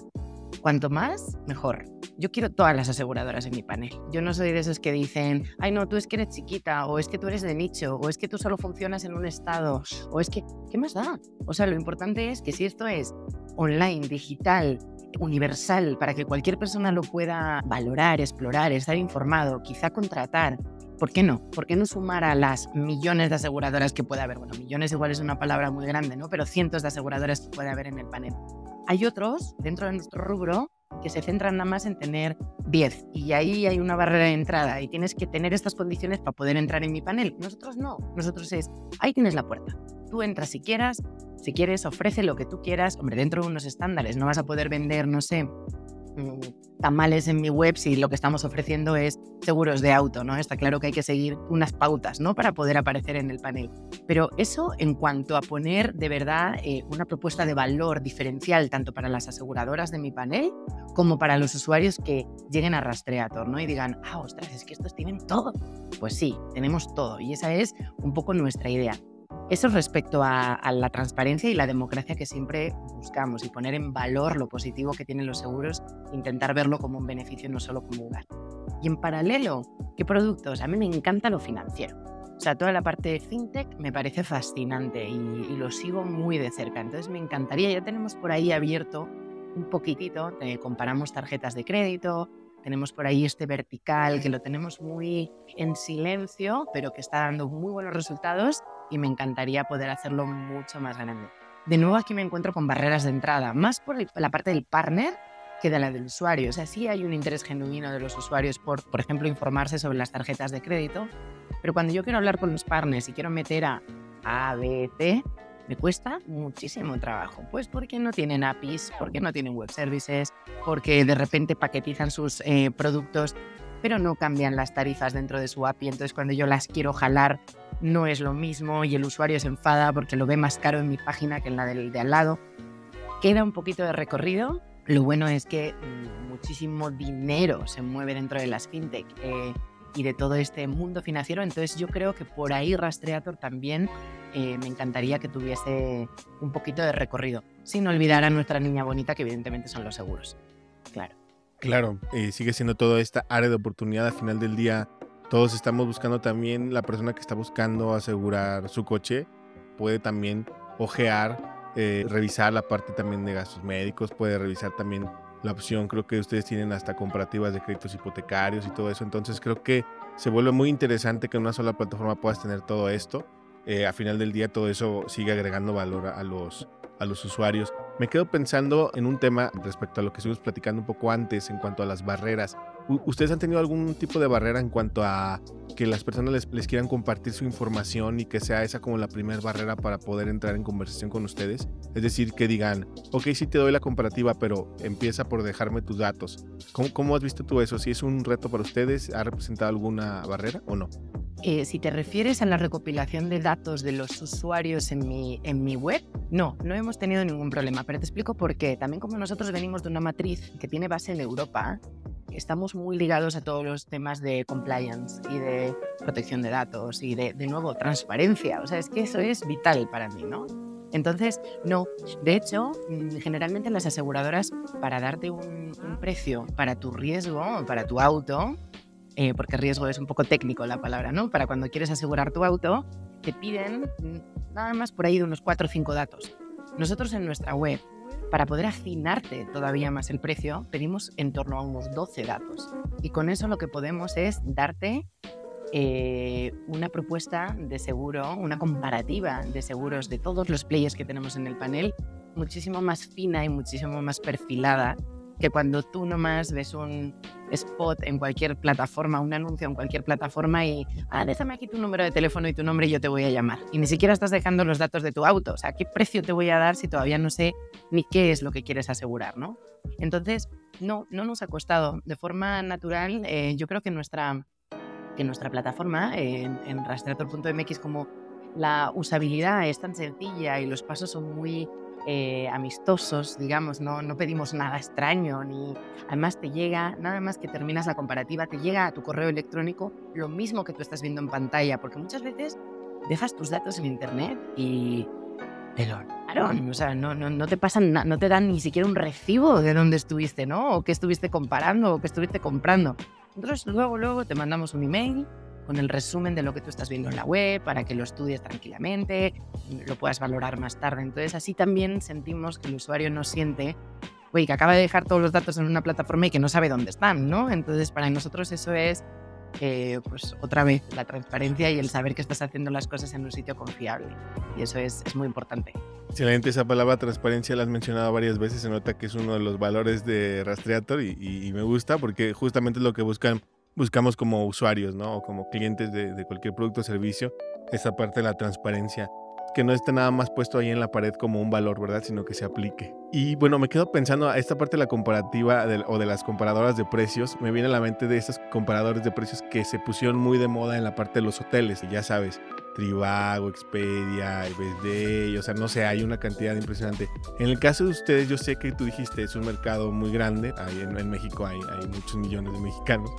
Cuanto más, mejor. yo quiero todas las aseguradoras en mi panel. Yo no soy de esos que dicen, ay no, tú es que eres chiquita, o es que tú eres de nicho, o es que tú solo funcionas en un estado, o es que, ¿qué más da? O sea, lo importante es que si esto es online, digital, universal, para que cualquier persona lo pueda valorar, explorar, estar informado, quizá contratar, ¿Por qué no? ¿Por qué no sumar a las millones de aseguradoras que puede haber? Bueno, millones igual es una palabra muy grande, ¿no? Pero cientos de aseguradoras que puede haber en el panel. Hay otros dentro de nuestro rubro que se centran nada más en tener 10 y ahí hay una barrera de entrada y tienes que tener estas condiciones para poder entrar en mi panel. Nosotros no, nosotros es, ahí tienes la puerta. Tú entras si quieras, si quieres ofrece lo que tú quieras, hombre, dentro de unos estándares, no vas a poder vender, no sé, tamales en mi web si lo que estamos ofreciendo es seguros de auto, ¿no? Está claro que hay que seguir unas pautas, ¿no? Para poder aparecer en el panel. Pero eso en cuanto a poner de verdad eh, una propuesta de valor diferencial tanto para las aseguradoras de mi panel como para los usuarios que lleguen a Rastreator, ¿no? Y digan, ah, ostras, es que estos tienen todo. Pues sí, tenemos todo y esa es un poco nuestra idea. Eso respecto a, la transparencia y la democracia que siempre buscamos y poner en valor lo positivo que tienen los seguros, intentar verlo como un beneficio, no solo como un gasto. Y en paralelo, ¿qué productos? A mí me encanta lo financiero. O sea, toda la parte de fintech me parece fascinante y, lo sigo muy de cerca. Entonces me encantaría, ya tenemos por ahí abierto un poquitito, eh, comparamos tarjetas de crédito, tenemos por ahí este vertical que lo tenemos muy en silencio, pero que está dando muy buenos resultados y me encantaría poder hacerlo mucho más grande. De nuevo aquí me encuentro con barreras de entrada, más por la parte del partner que de la del usuario. O sea, sí hay un interés genuino de los usuarios por, por ejemplo, informarse sobre las tarjetas de crédito, pero cuando yo quiero hablar con los partners y quiero meter a A, B, C, me cuesta muchísimo trabajo. Pues porque no tienen APIs, porque no tienen web services, porque de repente paquetizan sus eh, productos, pero no cambian las tarifas dentro de su API. Entonces cuando yo las quiero jalar no es lo mismo y el usuario se enfada porque lo ve más caro en mi página que en la del de al lado. Queda un poquito de recorrido. Lo bueno es que muchísimo dinero se mueve dentro de las fintech eh, y de todo este mundo financiero. Entonces yo creo que por ahí Rastreator también eh, me encantaría que tuviese un poquito de recorrido, sin olvidar a nuestra niña bonita que evidentemente son los seguros. Claro. Claro, sigue siendo toda esta área de oportunidad al final del día todos estamos buscando también, la persona que está buscando asegurar su coche puede también ojear, eh, revisar la parte también de gastos médicos, puede revisar también la opción, creo que ustedes tienen hasta comparativas de créditos hipotecarios y todo eso, entonces creo que se vuelve muy interesante que en una sola plataforma puedas tener todo esto. Eh, a final del día todo eso sigue agregando valor a los, a los usuarios. Me quedo pensando en un tema respecto a lo que estuvimos platicando un poco antes en cuanto a las barreras. ¿Ustedes han tenido algún tipo de barrera en cuanto a que las personas les, quieran compartir su información y que sea esa como la primera barrera para poder entrar en conversación con ustedes? Es decir, que digan, ok, sí te doy la comparativa, pero empieza por dejarme tus datos. ¿Cómo, has visto tú eso? ¿Si es un reto para ustedes? ¿Ha representado alguna barrera o no? Eh, si te refieres a la recopilación de datos de los usuarios en mi, en mi web, no, no hemos tenido ningún problema, pero te explico por qué. También como nosotros venimos de una matriz que tiene base en Europa, estamos muy ligados a todos los temas de compliance y de protección de datos y de, nuevo, transparencia. O sea, es que eso es vital para mí, ¿no? Entonces, no. De hecho, mm, generalmente las aseguradoras, para darte un, precio para tu riesgo, para tu auto, eh, porque riesgo es un poco técnico la palabra, ¿no? Para cuando quieres asegurar tu auto, te piden mm, nada más por ahí de unos 4 o 5 datos. Nosotros en nuestra web para poder afinarte todavía más el precio, pedimos en torno a unos 12 datos. Y con eso lo que podemos es darte eh, una propuesta de seguro, una comparativa de seguros de todos los players que tenemos en el panel, muchísimo más fina y muchísimo más perfilada que cuando tú nomás ves un spot en cualquier plataforma, un anuncio en cualquier plataforma y, ah, déjame aquí tu número de teléfono y tu nombre y yo te voy a llamar. Y ni siquiera estás dejando los datos de tu auto. O sea, ¿qué precio te voy a dar si todavía no sé ni qué es lo que quieres asegurar, ¿no? Entonces, no, no nos ha costado. De forma natural, eh, yo creo que nuestra, que nuestra plataforma en, en rastreator.mx como la usabilidad es tan sencilla y los pasos son muy eh, amistosos, digamos, no, no pedimos nada extraño, ni además te llega, nada más que terminas la comparativa, te llega a tu correo electrónico lo mismo que tú estás viendo en pantalla, porque muchas veces dejas tus datos en internet y te lo o sea, no, no, no te pasan, no te dan ni siquiera un recibo de dónde estuviste, ¿no? O qué estuviste comparando o qué estuviste comprando. Nosotros luego, luego te mandamos un email con el resumen de lo que tú estás viendo en la web para que lo estudies tranquilamente, lo puedas valorar más tarde. Entonces así también sentimos que el usuario no siente, que acaba de dejar todos los datos en una plataforma y que no sabe dónde están, ¿no? Entonces para nosotros eso es, eh, pues otra vez, la transparencia y el saber que estás haciendo las cosas en un sitio confiable. Y eso es, es muy importante. Excelente, esa palabra transparencia la has mencionado varias veces, se nota que es uno de los valores de Rastreator y, y me gusta porque justamente es lo que buscan buscamos como usuarios, ¿no? O como clientes de, cualquier producto o servicio, esa parte de la transparencia que no esté nada más puesto ahí en la pared como un valor, ¿verdad? Sino que se aplique. Y bueno, me quedo pensando a esta parte de la comparativa o de las comparadoras de precios. Me viene a la mente de estos comparadores de precios que se pusieron muy de moda en la parte de los hoteles. Ya sabes, Trivago, Expedia, BSD, o sea, no sé, hay una cantidad impresionante. En el caso de ustedes, yo sé que tú dijiste, es un mercado muy grande, ahí en, México hay, hay, muchos millones de mexicanos,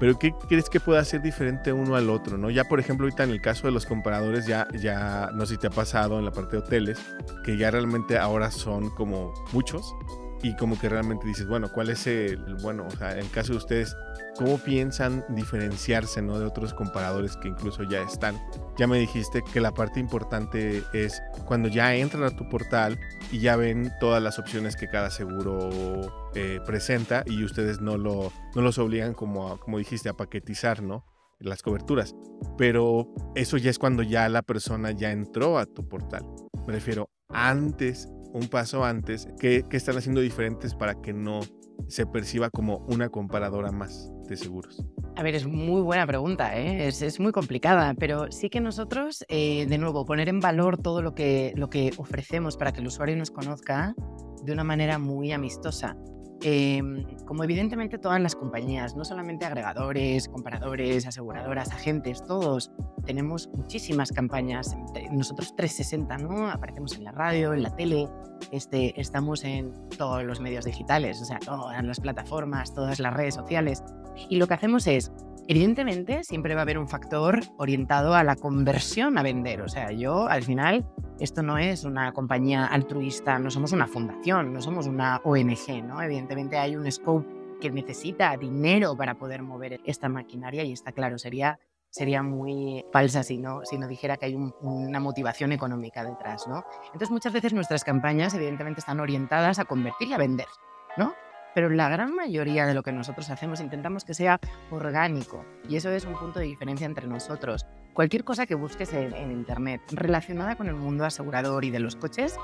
pero ¿qué crees que pueda ser diferente uno al otro? ¿no? Ya, por ejemplo, ahorita en el caso de los comparadores, ya, ya no sé si te ha pasado en la parte de hoteles, que ya realmente ahora son como muchos y como que realmente dices, bueno, ¿cuál es el, bueno, o sea, en el caso de ustedes, ¿cómo piensan diferenciarse ¿no? de otros comparadores que incluso ya están? Ya me dijiste que la parte importante es cuando ya entran a tu portal y ya ven todas las opciones que cada seguro eh, presenta y ustedes no, lo, no los obligan, como, como dijiste, a paquetizar, ¿no? las coberturas. Pero eso ya es cuando ya la persona ya entró a tu portal. Me refiero antes, un paso antes, ¿qué, qué están haciendo diferentes para que no se perciba como una comparadora más de seguros? A ver, es muy buena pregunta, ¿eh? es, es, muy complicada, pero sí que nosotros, eh, de nuevo, poner en valor todo lo que, lo que ofrecemos para que el usuario nos conozca de una manera muy amistosa. Em, como evidentemente todas las compañías, no solamente agregadores, comparadores, aseguradoras, agentes, todos tenemos muchísimas campañas. Nosotros 360, ¿no? Aparecemos en la radio, en la tele, este, estamos en todos los medios digitales, o sea, todas las plataformas, todas las redes sociales. Y lo que hacemos es, evidentemente, siempre va a haber un factor orientado a la conversión a vender. O sea, yo al final esto no es una compañía altruista, no somos una fundación, no somos una ONG, ¿no? Evidentemente hay un scope que necesita dinero para poder mover esta maquinaria y está claro, sería, sería muy falsa si no, si no dijera que hay una motivación económica detrás, ¿no? Entonces muchas veces nuestras campañas evidentemente están orientadas a convertir y a vender, ¿no? Pero la gran mayoría de lo que nosotros hacemos intentamos que sea orgánico y eso es un punto de diferencia entre nosotros. Cualquier cosa que busques en, Internet relacionada con el mundo asegurador y de los coches,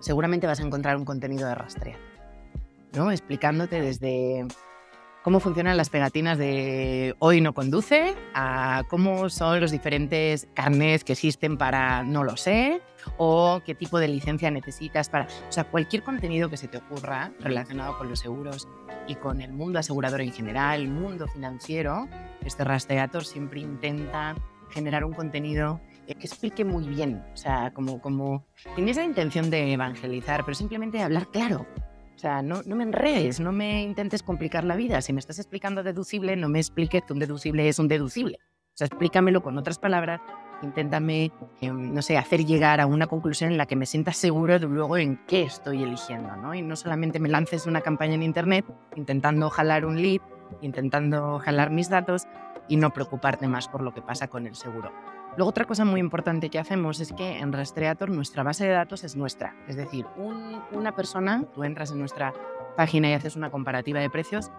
seguramente vas a encontrar un contenido de rastreo, ¿no? explicándote desde cómo funcionan las pegatinas de hoy no conduce, a cómo son los diferentes carnets que existen para no lo sé, o qué tipo de licencia necesitas para... O sea, cualquier contenido que se te ocurra relacionado con los seguros y con el mundo asegurador en general, el mundo financiero, este rastreator siempre intenta generar un contenido que explique muy bien, o sea, como, como tienes la intención de evangelizar, pero simplemente hablar claro, o sea, no, me enredes, no me intentes complicar la vida. Si me estás explicando deducible, no me expliques que un deducible es un deducible. O sea, explícamelo con otras palabras, inténtame, em, no sé, hacer llegar a una conclusión en la que me sienta seguro de luego en qué estoy eligiendo, ¿no? Y no solamente me lances una campaña en Internet intentando jalar un lead, intentando jalar mis datos y no preocuparte más por lo que pasa con el seguro. Luego otra cosa muy importante que hacemos es que en Rastreator nuestra base de datos es nuestra. Es decir, una persona, tú entras en nuestra página y haces una comparativa de precios,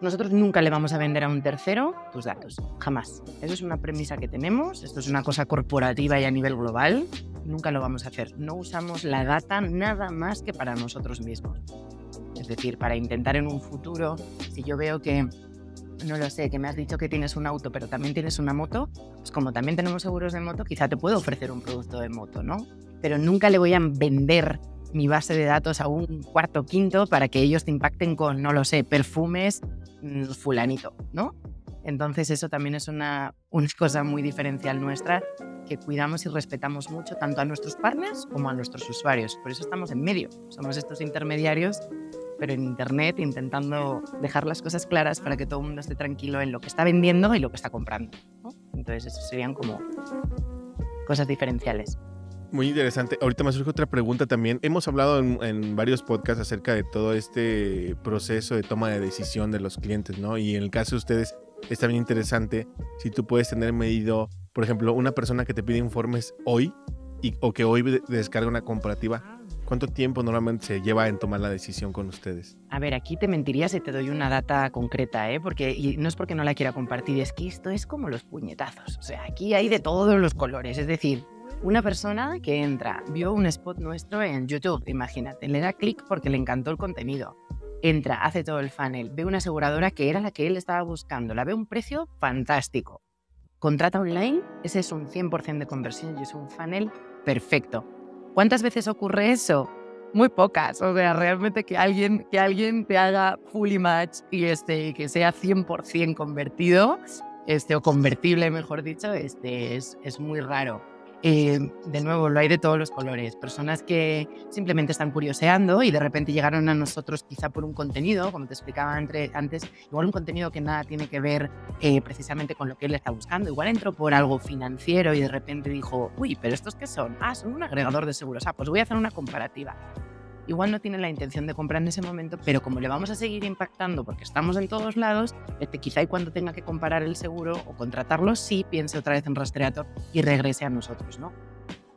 nosotros nunca le vamos a vender a un tercero tus datos, jamás. Eso es una premisa que tenemos, esto es una cosa corporativa y a nivel global, nunca lo vamos a hacer. No usamos la data nada más que para nosotros mismos. Es decir, para intentar en un futuro, si yo veo que no lo sé, que me has dicho que tienes un auto, pero también tienes una moto, pues como también tenemos seguros de moto, quizá te puedo ofrecer un producto de moto, ¿no? Pero nunca le voy a vender mi base de datos a un cuarto quinto para que ellos te impacten con, no lo sé, perfumes mm, fulanito, ¿no? Entonces eso también es una, una cosa muy diferencial nuestra que cuidamos y respetamos mucho tanto a nuestros partners como a nuestros usuarios. Por eso estamos en medio, somos estos intermediarios pero en Internet intentando dejar las cosas claras para que todo el mundo esté tranquilo en lo que está vendiendo y lo que está comprando. Entonces, eso serían como cosas diferenciales. Muy interesante. Ahorita me surge otra pregunta también. Hemos hablado en, varios podcasts acerca de todo este proceso de toma de decisión de los clientes, ¿no? Y en el caso de ustedes está bien interesante si tú puedes tener medido, por ejemplo, una persona que te pide informes hoy y, o que hoy descarga una comparativa. ¿Cuánto tiempo normalmente se lleva en tomar la decisión con ustedes? A ver, aquí te mentiría si te doy una data concreta, ¿eh? Porque, y no es porque no la quiera compartir, es que esto es como los puñetazos. O sea, aquí hay de todos los colores. Es decir, una persona que entra, vio un spot nuestro en YouTube, imagínate, le da clic porque le encantó el contenido. Entra, hace todo el funnel, ve una aseguradora que era la que él estaba buscando, la ve un precio fantástico. Contrata online, ese es un 100% de conversión y es un funnel perfecto. ¿Cuántas veces ocurre eso? Muy pocas. O sea, realmente que alguien, que alguien te haga fully match y este, que sea 100% convertido, este, o convertible, mejor dicho, este, es, es muy raro. Eh, de nuevo, lo hay de todos los colores. Personas que simplemente están curioseando y de repente llegaron a nosotros quizá por un contenido, como te explicaba antes, igual un contenido que nada tiene que ver eh, precisamente con lo que él está buscando. Igual entró por algo financiero y de repente dijo, uy, pero ¿estos qué son? Ah, son un agregador de seguros. Ah, pues voy a hacer una comparativa igual no tiene la intención de comprar en ese momento, pero como le vamos a seguir impactando porque estamos en todos lados, este, quizá y cuando tenga que comparar el seguro o contratarlo, sí piense otra vez en Rastreator y regrese a nosotros, ¿no?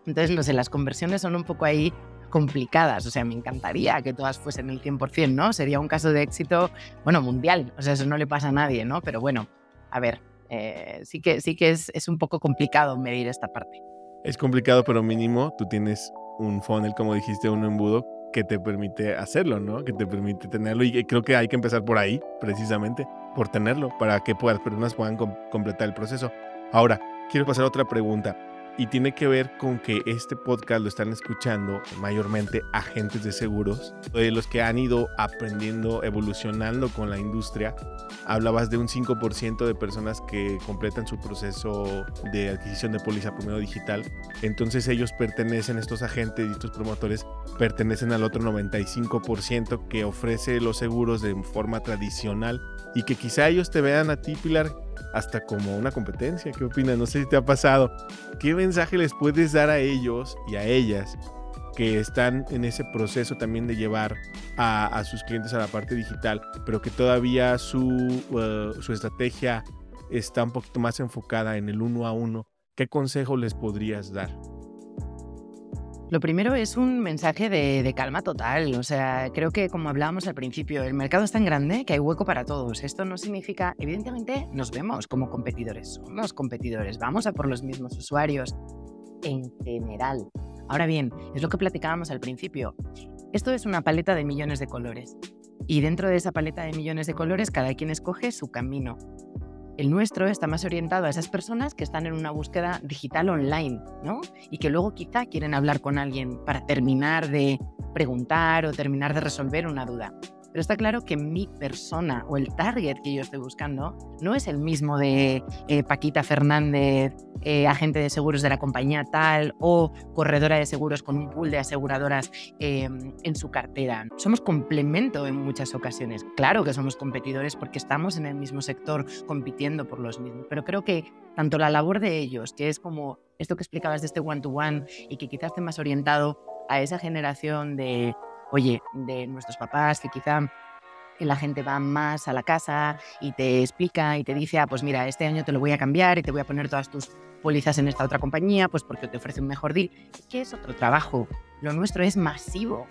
Entonces, no sé, las conversiones son un poco ahí complicadas, o sea, me encantaría que todas fuesen el 100%, ¿no? Sería un caso de éxito, bueno, mundial, o sea, eso no le pasa a nadie, ¿no? Pero bueno, a ver, eh, sí que, sí que es, es un poco complicado medir esta parte. Es complicado, pero mínimo tú tienes un funnel, como dijiste, un embudo que te permite hacerlo, ¿no? Que te permite tenerlo y creo que hay que empezar por ahí, precisamente, por tenerlo, para que las personas puedan completar el proceso. Ahora, quiero pasar a otra pregunta y tiene que ver con que este podcast lo están escuchando mayormente agentes de seguros, de los que han ido aprendiendo, evolucionando con la industria. Hablabas de un 5% de personas que completan su proceso de adquisición de póliza primero digital. Entonces ellos pertenecen, estos agentes y estos promotores pertenecen al otro 95% que ofrece los seguros de forma tradicional y que quizá ellos te vean a ti, Pilar, hasta como una competencia. ¿Qué opinas? No sé si te ha pasado. ¿Qué mensaje les puedes dar a ellos y a ellas que están en ese proceso también de llevar a, sus clientes a la parte digital, pero que todavía su, uh, su estrategia está un poquito más enfocada en el uno a uno? ¿Qué consejo les podrías dar? Lo primero es un mensaje de, calma total. O sea, creo que como hablábamos al principio, el mercado es tan grande que hay hueco para todos. Esto no significa, evidentemente, nos vemos como competidores. Somos competidores. Vamos a por los mismos usuarios en general. Ahora bien, es lo que platicábamos al principio. Esto es una paleta de millones de colores. Y dentro de esa paleta de millones de colores, cada quien escoge su camino. El nuestro está más orientado a esas personas que están en una búsqueda digital online, ¿no? Y que luego quizá quieren hablar con alguien para terminar de preguntar o terminar de resolver una duda. Pero está claro que mi persona o el target que yo estoy buscando no es el mismo de eh, Paquita Fernández, eh, agente de seguros de la compañía tal o corredora de seguros con un pool de aseguradoras em, en su cartera. Somos complemento en muchas ocasiones. Claro que somos competidores porque estamos en el mismo sector compitiendo por los mismos, pero creo que tanto la labor de ellos, que es como esto que explicabas de este one-to-one -one, y que quizás esté más orientado a esa generación de oye, de nuestros papás, que quizá la gente va más a la casa y te explica y te dice, ah, pues mira, este año te lo voy a cambiar y te voy a poner todas tus pólizas en esta otra compañía, pues porque te ofrece un mejor deal. ¿Qué es otro trabajo? Lo nuestro es masivo.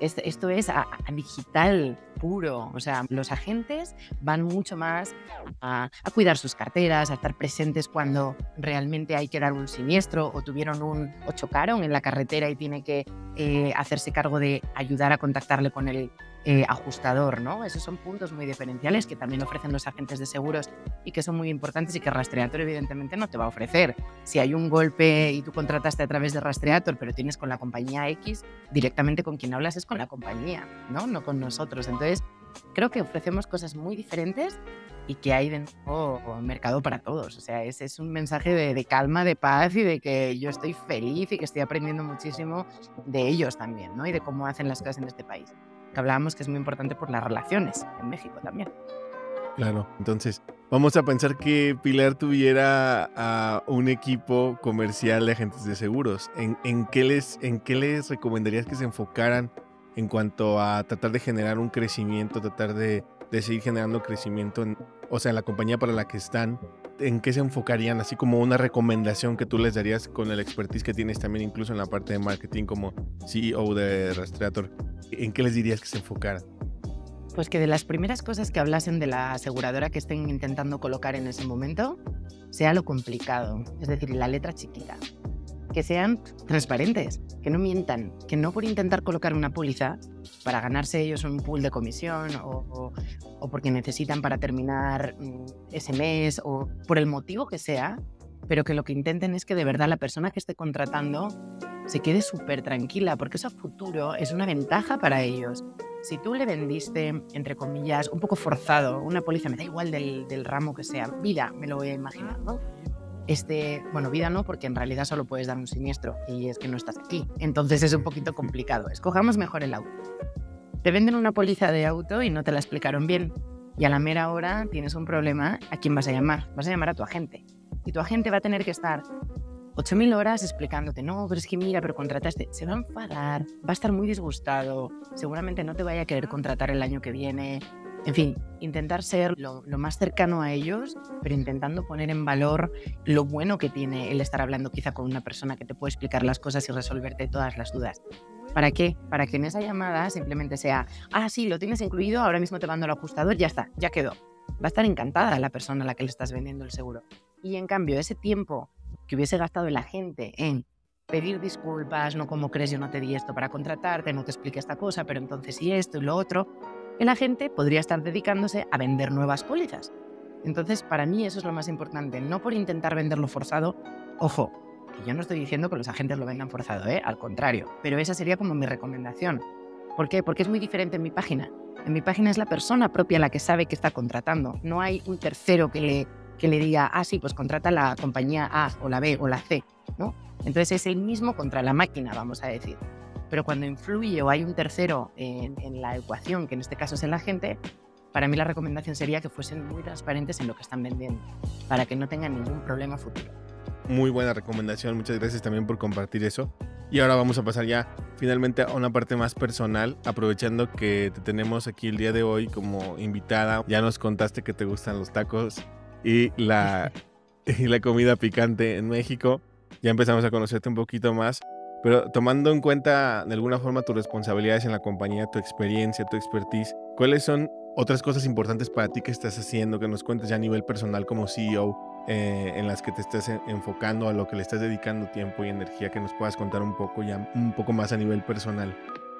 Esto es a, digital puro. O sea, los agentes van mucho más a, cuidar sus carteras, a estar presentes cuando realmente hay que dar un siniestro o tuvieron un o chocaron en la carretera y tiene que eh, hacerse cargo de ayudar a contactarle con el eh, ajustador, ¿no? Esos son puntos muy diferenciales que también ofrecen los agentes de seguros y que son muy importantes y que Rastreator evidentemente no te va a ofrecer. Si hay un golpe y tú contrataste a través de Rastreator, pero tienes con la compañía X, directamente con quien hablas es con la compañía, ¿no? No con nosotros. Entonces, creo que ofrecemos cosas muy diferentes y que hay dentro mercado para todos. O sea, es, es un mensaje de, de, calma, de paz y de que yo estoy feliz y que estoy aprendiendo muchísimo de ellos también, ¿no? Y de cómo hacen las cosas en este país que hablábamos que es muy importante por las relaciones en México también. Claro, entonces Vamos a pensar que Pilar tuviera a un equipo comercial de agentes de seguros. ¿En, qué les, ¿En qué les recomendarías que se enfocaran en cuanto a tratar de generar un crecimiento, tratar de, seguir generando crecimiento, en, o sea, en la compañía para la que están? ¿En qué se enfocarían? Así como una recomendación que tú les darías con el expertise que tienes también incluso en la parte de marketing como CEO de Rastreator. ¿En qué les dirías que se enfocaran? Pues que de las primeras cosas que hablasen de la aseguradora que estén intentando colocar en ese momento sea lo complicado, es decir, la letra chiquita. Que sean transparentes, que no mientan, que no por intentar colocar una póliza para ganarse ellos un pool de comisión o, o porque necesitan para terminar mm, ese mes o por el motivo que sea, pero que lo que intenten es que de verdad la persona que esté contratando se quede súper tranquila, porque eso a futuro es una ventaja para ellos. Si tú le vendiste, entre comillas, un poco forzado, una póliza, me da igual del, del ramo que sea, vida, me lo voy a imaginar, ¿no? Este, bueno, vida no, porque en realidad solo puedes dar un siniestro y es que no estás aquí. Entonces es un poquito complicado. Escojamos mejor el auto. Te venden una póliza de auto y no te la explicaron bien. Y a la mera hora tienes un problema, ¿a quién vas a llamar? Vas a llamar a tu agente. Y tu agente va a tener que estar 8.000 horas explicándote, no, pero es que mira, pero contrataste, se va a enfadar, va a estar muy disgustado, seguramente no te vaya a querer contratar el año que viene. En fin, intentar ser lo, más cercano a ellos, pero intentando poner en valor lo bueno que tiene el estar hablando quizá con una persona que te puede explicar las cosas y resolverte todas las dudas. ¿Para qué? Para que en esa llamada simplemente sea, ah, sí, lo tienes incluido, ahora mismo te mando el ajustador, ya está, ya quedó. Va a estar encantada la persona a la que le estás vendiendo el seguro. Y en cambio, ese tiempo que hubiese gastado la gente en pedir disculpas, no como crees, yo no te di esto para contratarte, no te expliqué esta cosa, pero entonces sí esto y lo otro, la gente podría estar dedicándose a vender nuevas pólizas. Entonces, para mí eso es lo más importante, no por intentar venderlo forzado, ojo, que yo no estoy diciendo que los agentes lo vendan forzado, ¿eh? al contrario, pero esa sería como mi recomendación. ¿Por qué? Porque es muy diferente en mi página. En mi página es la persona propia la que sabe que está contratando, no hay un tercero que le que le diga, ah, sí, pues contrata la compañía A o la B o la C, ¿no? Entonces es el mismo contra la máquina, vamos a decir. Pero cuando influye o hay un tercero en, en la ecuación, que en este caso es el agente, para mí la recomendación sería que fuesen muy transparentes en lo que están vendiendo, para que no tengan ningún problema futuro. Muy buena recomendación, muchas gracias también por compartir eso. Y ahora vamos a pasar ya finalmente a una parte más personal, aprovechando que te tenemos aquí el día de hoy como invitada. Ya nos contaste que te gustan los tacos, y la, y la comida picante en México. Ya empezamos a conocerte un poquito más, pero tomando en cuenta de alguna forma tus responsabilidades en la compañía, tu experiencia, tu expertise, ¿cuáles son otras cosas importantes para ti que estás haciendo, que nos cuentes ya a nivel personal como CEO, eh, en las que te estás enfocando, a lo que le estás dedicando tiempo y energía, que nos puedas contar un poco ya, un poco más a nivel personal?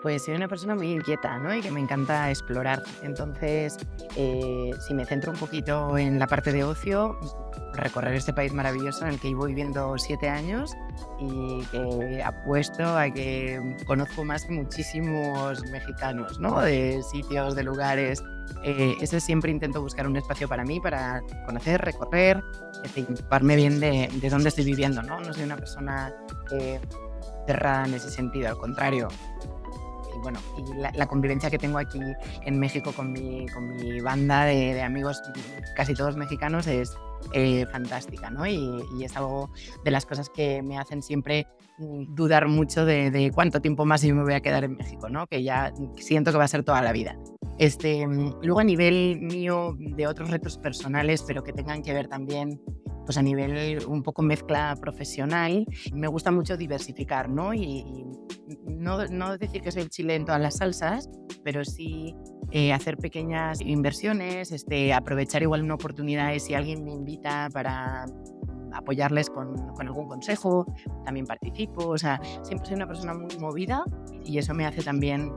Pues soy una persona muy inquieta, ¿no? Y que me encanta explorar. Entonces, eh, si me centro un poquito en la parte de ocio, recorrer este país maravilloso en el que llevo viviendo siete años y que apuesto a que conozco más que muchísimos mexicanos, ¿no? De sitios, de lugares. Eh, ese siempre intento buscar un espacio para mí, para conocer, recorrer, ocuparme bien de, de, dónde estoy viviendo, ¿no? No soy una persona eh, cerrada en ese sentido, al contrario bueno, y la, convivencia que tengo aquí en México con mi, con mi banda de, amigos, casi todos mexicanos, es eh, fantástica, ¿no? Y, es algo de las cosas que me hacen siempre mm, dudar mucho de, cuánto tiempo más yo me voy a quedar en México, ¿no? Que ya siento que va a ser toda la vida. Este, mm, luego a nivel mío de otros retos personales, pero que tengan que ver también pues a nivel un poco mezcla profesional, me gusta mucho diversificar, ¿no? Y, no, no, decir que soy chile en todas las salsas, pero sí eh, hacer pequeñas inversiones, este, aprovechar igual una oportunidad si alguien me invita para apoyarles con, con, algún consejo, también participo, o sea, siempre soy una persona muy movida y eso me hace también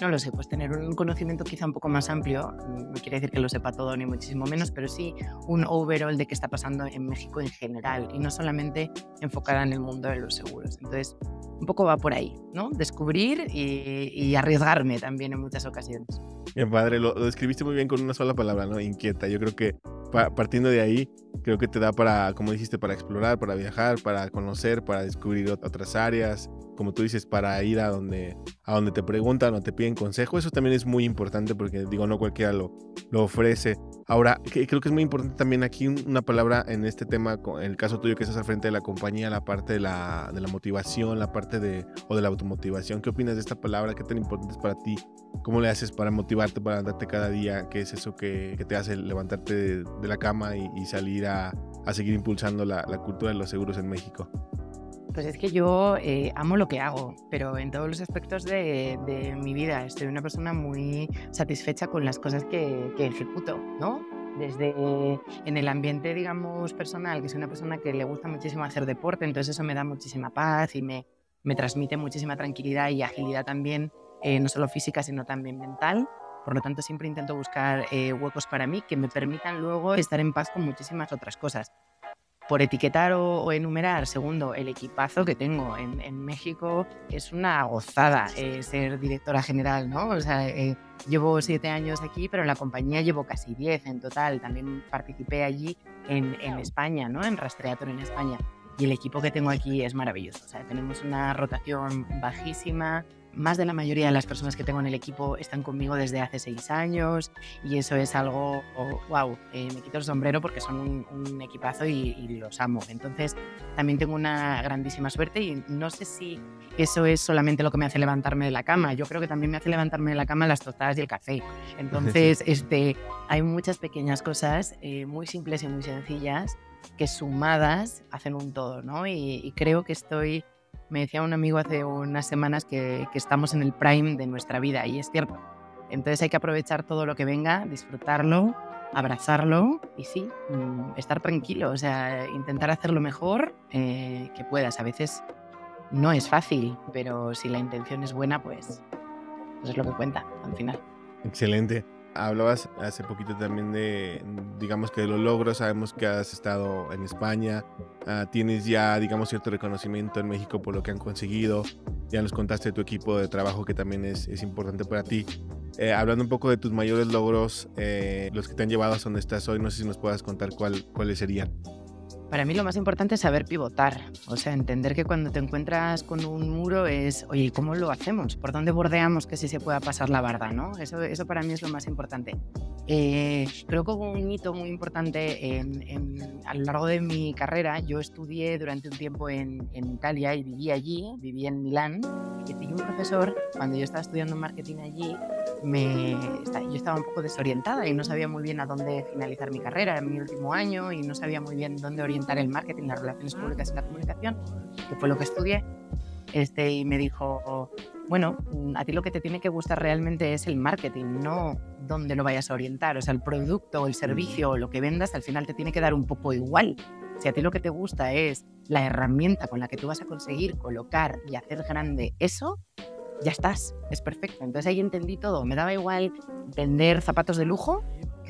no lo sé, pues tener un conocimiento quizá un poco más amplio, no quiere decir que lo sepa todo ni muchísimo menos, pero sí un overall de qué está pasando en México en general y no solamente enfocada en el mundo de los seguros. Entonces, un poco va por ahí, ¿no? Descubrir y, arriesgarme también en muchas ocasiones. Bien, padre, lo, lo, describiste muy bien con una sola palabra, ¿no? Inquieta. Yo creo que partiendo de ahí, creo que te da para, como dijiste, para explorar, para viajar, para conocer, para descubrir otras áreas, como tú dices, para ir a donde, a donde te preguntan o te piden consejo. Eso también es muy importante porque, digo, no cualquiera lo, lo ofrece. Ahora, creo que es muy importante también aquí una palabra en este tema, en el caso tuyo que estás al frente de la compañía, la parte de la, de la motivación, la parte de, o de la automotivación. ¿Qué opinas de esta palabra? ¿Qué tan importante es para ti? ¿Cómo le haces para motivarte, para andarte cada día? ¿Qué es eso que, te hace levantarte de, la cama y, salir a, a, seguir impulsando la, la cultura de los seguros en México? Pues es que yo eh, amo lo que hago, pero en todos los aspectos de, de, mi vida. Estoy una persona muy satisfecha con las cosas que, que, ejecuto, ¿no? Desde en el ambiente, digamos, personal, que soy una persona que le gusta muchísimo hacer deporte, entonces eso me da muchísima paz y me, me transmite muchísima tranquilidad y agilidad también, eh, no solo física, sino también mental. Por lo tanto, siempre intento buscar eh, huecos para mí que me permitan luego estar en paz con muchísimas otras cosas por etiquetar o, enumerar, segundo, el equipazo que tengo en, México es una gozada eh, ser directora general, ¿no? O sea, eh, llevo siete años aquí, pero en la compañía llevo casi diez en total. También participé allí en, en España, ¿no? En Rastreator en España. Y el equipo que tengo aquí es maravilloso. O sea, tenemos una rotación bajísima, más de la mayoría de las personas que tengo en el equipo están conmigo desde hace seis años y eso es algo, wow, eh, me quito el sombrero porque son un, equipazo y, los amo. Entonces también tengo una grandísima suerte y no sé si eso es solamente lo que me hace levantarme de la cama. Yo creo que también me hace levantarme de la cama las tostadas y el café. Entonces este, hay muchas pequeñas cosas eh, muy simples y muy sencillas que sumadas hacen un todo, ¿no? y creo que estoy me decía un amigo hace unas semanas que, estamos en el prime de nuestra vida y es cierto. Entonces hay que aprovechar todo lo que venga, disfrutarlo, abrazarlo y sí, mm, estar tranquilo, o sea, intentar hacer lo mejor eh, que puedas. A veces no es fácil, pero si la intención es buena, pues, pues es lo que cuenta al final. Excelente. Hablabas hace poquito también de, digamos que de los logros, sabemos que has estado en España, ah, tienes ya, digamos, cierto reconocimiento en México por lo que han conseguido, ya nos contaste tu equipo de trabajo que también es, importante para ti. Eh, hablando un poco de tus mayores logros, eh, los que te han llevado a donde estás hoy, no sé si nos puedas contar cuál, cuáles serían. Para mí lo más importante es saber pivotar, o sea, entender que cuando te encuentras con un muro es, oye, ¿cómo lo hacemos? ¿Por dónde bordeamos que sí se pueda pasar la barda? ¿no? Eso, eso para mí es lo más importante. Eh, creo que hubo un hito muy importante en, a lo largo de mi carrera. Yo estudié durante un tiempo en, en Italia y viví allí, viví en Milán, y tenía un profesor, cuando yo estaba estudiando marketing allí, me, yo estaba un poco desorientada y no sabía muy bien a dónde finalizar mi carrera en mi último año y no sabía muy bien dónde orientar el marketing, las relaciones públicas y la comunicación, que fue lo que estudié. Este, y me dijo, bueno, a ti lo que te tiene que gustar realmente es el marketing, no dónde lo vayas a orientar. O sea, el producto o el servicio o lo que vendas al final te tiene que dar un poco igual. Si a ti lo que te gusta es la herramienta con la que tú vas a conseguir colocar y hacer grande eso, ya estás, es perfecto. Entonces ahí entendí todo. Me daba igual vender zapatos de lujo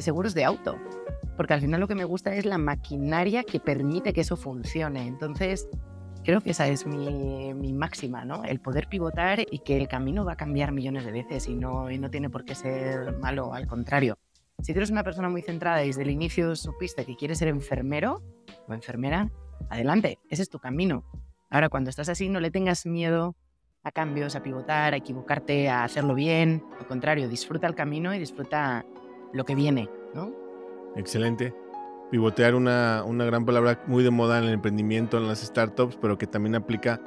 seguros de auto, porque al final lo que me gusta es la maquinaria que permite que eso funcione. Entonces, creo que esa es mi, mi, máxima, ¿no? El poder pivotar y que el camino va a cambiar millones de veces y no, y no tiene por qué ser malo, al contrario. Si tú eres una persona muy centrada y desde el inicio supiste que quieres ser enfermero o enfermera, adelante, ese es tu camino. Ahora, cuando estás así, no le tengas miedo a cambios, a pivotar, a equivocarte, a hacerlo bien. Al contrario, disfruta el camino y disfruta lo que viene, ¿no? Excelente. Pivotear una, una gran palabra muy de moda en el emprendimiento, en las startups, pero que también aplica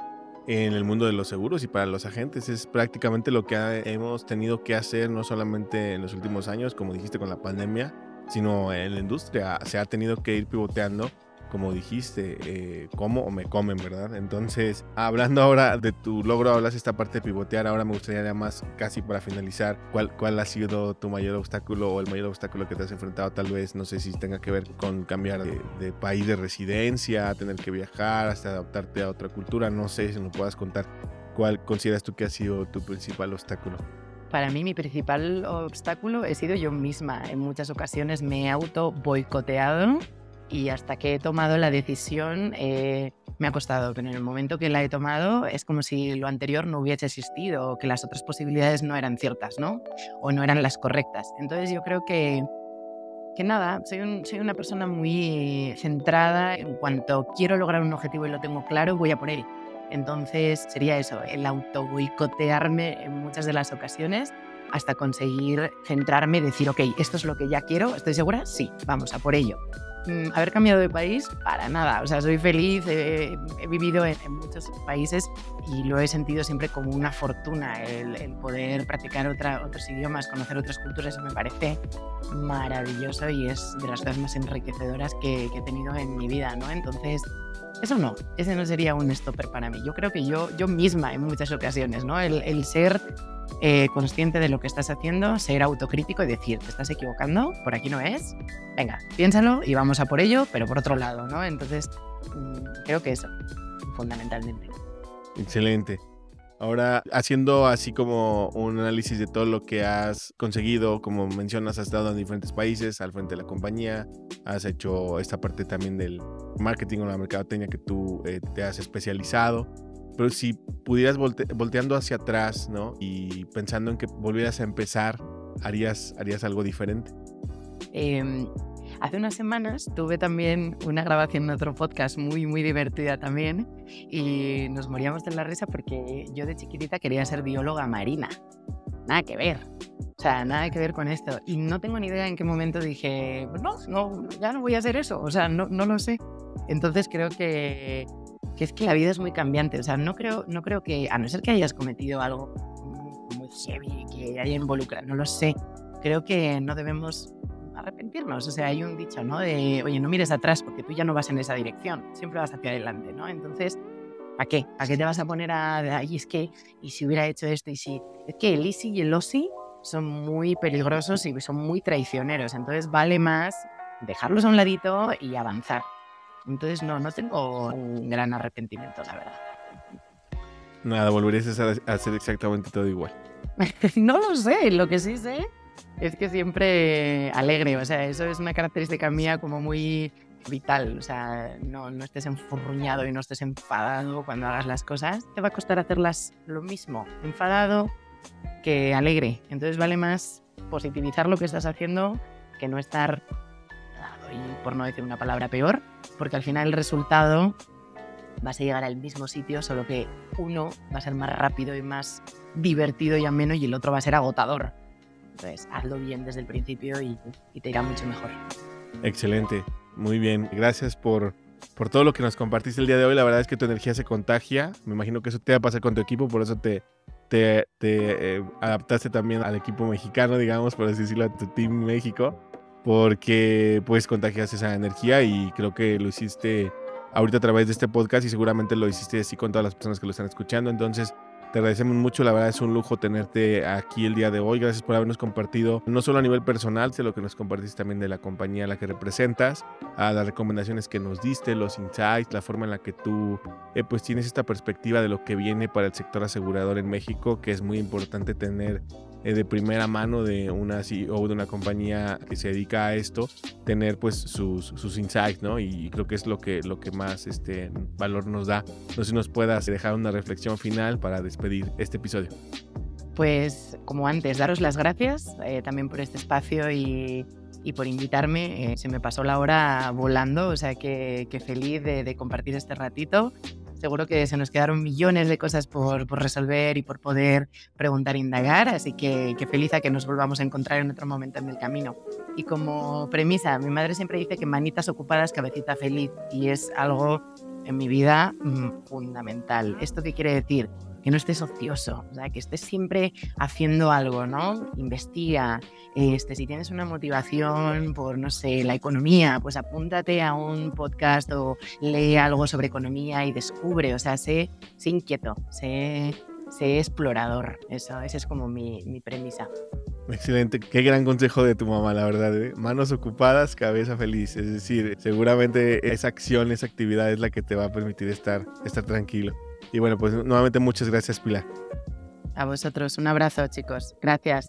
en el mundo de los seguros y para los agentes. Es prácticamente lo que hemos tenido que hacer, no solamente en los últimos años, como dijiste con la pandemia, sino en la industria. Se ha tenido que ir pivoteando como dijiste, eh, como o me comen, ¿verdad? Entonces, hablando ahora de tu logro, hablas esta parte de pivotear, ahora me gustaría ya más casi para finalizar, ¿cuál, ¿cuál ha sido tu mayor obstáculo o el mayor obstáculo que te has enfrentado? Tal vez, no sé si tenga que ver con cambiar de, país de residencia, tener que viajar, hasta adaptarte a otra cultura, no sé si nos puedas contar. ¿Cuál consideras tú que ha sido tu principal obstáculo? Para mí mi principal obstáculo he sido yo misma. En muchas ocasiones me he auto boicoteado y hasta que he tomado la decisión eh, me ha costado, pero en el momento que la he tomado es como si lo anterior no hubiese existido o que las otras posibilidades no eran ciertas, ¿no? O no eran las correctas. Entonces yo creo que, que nada, soy, soy una persona muy centrada en cuanto quiero lograr un objetivo y lo tengo claro, voy a por él. Entonces sería eso, el auto boicotearme en muchas de las ocasiones hasta conseguir centrarme y decir, ok, esto es lo que ya quiero, ¿estoy segura? Sí, vamos a por ello. Mm, haber cambiado de país, para nada. O sea, soy feliz, he, vivido en, muchos países y lo he sentido siempre como una fortuna el, poder practicar otra, otros idiomas, conocer otras culturas, eso me parece maravilloso y es de las cosas más enriquecedoras que, he tenido en mi vida, ¿no? Entonces, eso no, ese no sería un stopper para mí. Yo creo que yo, yo misma en muchas ocasiones, ¿no? El, el ser eh, consciente de lo que estás haciendo, ser autocrítico y decir, te estás equivocando, por aquí no es, venga, piénsalo y vamos a por ello, pero por otro lado, ¿no? Entonces, mm, creo que eso, fundamentalmente. Excelente. Ahora, haciendo así como un análisis de todo lo que has conseguido, como mencionas, has estado en diferentes países al frente de la compañía, has hecho esta parte también del marketing o la mercadotecnia que tú eh, te has especializado. Pero si pudieras volteando hacia atrás, ¿no? Y pensando en que volvieras a empezar, ¿harías, harías algo diferente? Em, hace unas semanas tuve también una grabación de otro podcast muy, muy divertida también y nos moríamos de la risa porque yo de chiquitita quería ser bióloga marina. Nada que ver. O sea, nada que ver con esto. Y no tengo ni idea en qué momento dije, no, no, ya no voy a hacer eso. O sea, no, no lo sé. Entonces creo que que es que la vida es muy cambiante. O sea, no creo, no creo que, a no ser que hayas cometido algo muy heavy, que haya involucrado, no lo sé, creo que no debemos arrepentirnos. O sea, hay un dicho, ¿no? De, oye, no mires atrás porque tú ya no vas en esa dirección, siempre vas hacia adelante, ¿no? Entonces, ¿para qué? ¿Para qué te vas a poner a, ay, es que, y si hubiera hecho esto, y si, es que el easy y el OSI son muy peligrosos y son muy traicioneros, entonces vale más dejarlos a un ladito y avanzar. Entonces, no, no tengo un gran arrepentimiento, la verdad. Nada, volverías a hacer exactamente todo igual. no lo sé, lo que sí sé es que siempre alegre, o sea, eso es una característica mía como muy vital, o sea, no, no estés enfurruñado y no estés enfadado cuando hagas las cosas, te va a costar hacerlas lo mismo, enfadado que alegre. Entonces vale más positivizar lo que estás haciendo que no estar y por no decir una palabra peor, porque al final el resultado vas a llegar al mismo sitio, solo que uno va a ser más rápido y más divertido y ameno y el otro va a ser agotador. Entonces, hazlo bien desde el principio y, te irá mucho mejor. Excelente, muy bien. Gracias por, por todo lo que nos compartiste el día de hoy. La verdad es que tu energía se contagia. Me imagino que eso te va a pasar con tu equipo, por eso te, te, eh, adaptaste también al equipo mexicano, digamos, por así decirlo, a tu Team México porque pues contagias esa energía y creo que lo hiciste ahorita a través de este podcast y seguramente lo hiciste así con todas las personas que lo están escuchando. Entonces, te agradecemos mucho, la verdad es un lujo tenerte aquí el día de hoy. Gracias por habernos compartido, no solo a nivel personal, sino lo que nos compartiste también de la compañía a la que representas, a las recomendaciones que nos diste, los insights, la forma en la que tú eh, pues tienes esta perspectiva de lo que viene para el sector asegurador en México, que es muy importante tener eh, de primera mano de una CEO de una compañía que se dedica a esto, tener pues sus, sus insights, ¿no? Y creo que es lo que, lo que más este, valor nos da. No sé si nos puedas dejar una reflexión final para despedir este episodio. Pues como antes, daros las gracias eh, también por este espacio y, y por invitarme. Eh, se me pasó la hora volando, o sea que, que feliz de, de compartir este ratito Seguro que se nos quedaron millones de cosas por, por resolver y por poder preguntar e indagar, así que, que feliz a que nos volvamos a encontrar en otro momento en el camino. Y como premisa, mi madre siempre dice que manitas ocupadas, cabecita feliz, y es algo en mi vida mm, fundamental. ¿Esto qué quiere decir? Que no estés ocioso, o sea, que estés siempre haciendo algo, ¿no? Investiga, este, si tienes una motivación por, no sé, la economía, pues apúntate a un podcast o lee algo sobre economía y descubre, o sea, sé, sé inquieto, sé, sé explorador, eso, esa es como mi, mi premisa. Excelente, qué gran consejo de tu mamá, la verdad. ¿eh? Manos ocupadas, cabeza feliz. Es decir, seguramente esa acción, esa actividad es la que te va a permitir estar, estar tranquilo. Y bueno, pues nuevamente muchas gracias, Pilar. A vosotros, un abrazo, chicos. Gracias.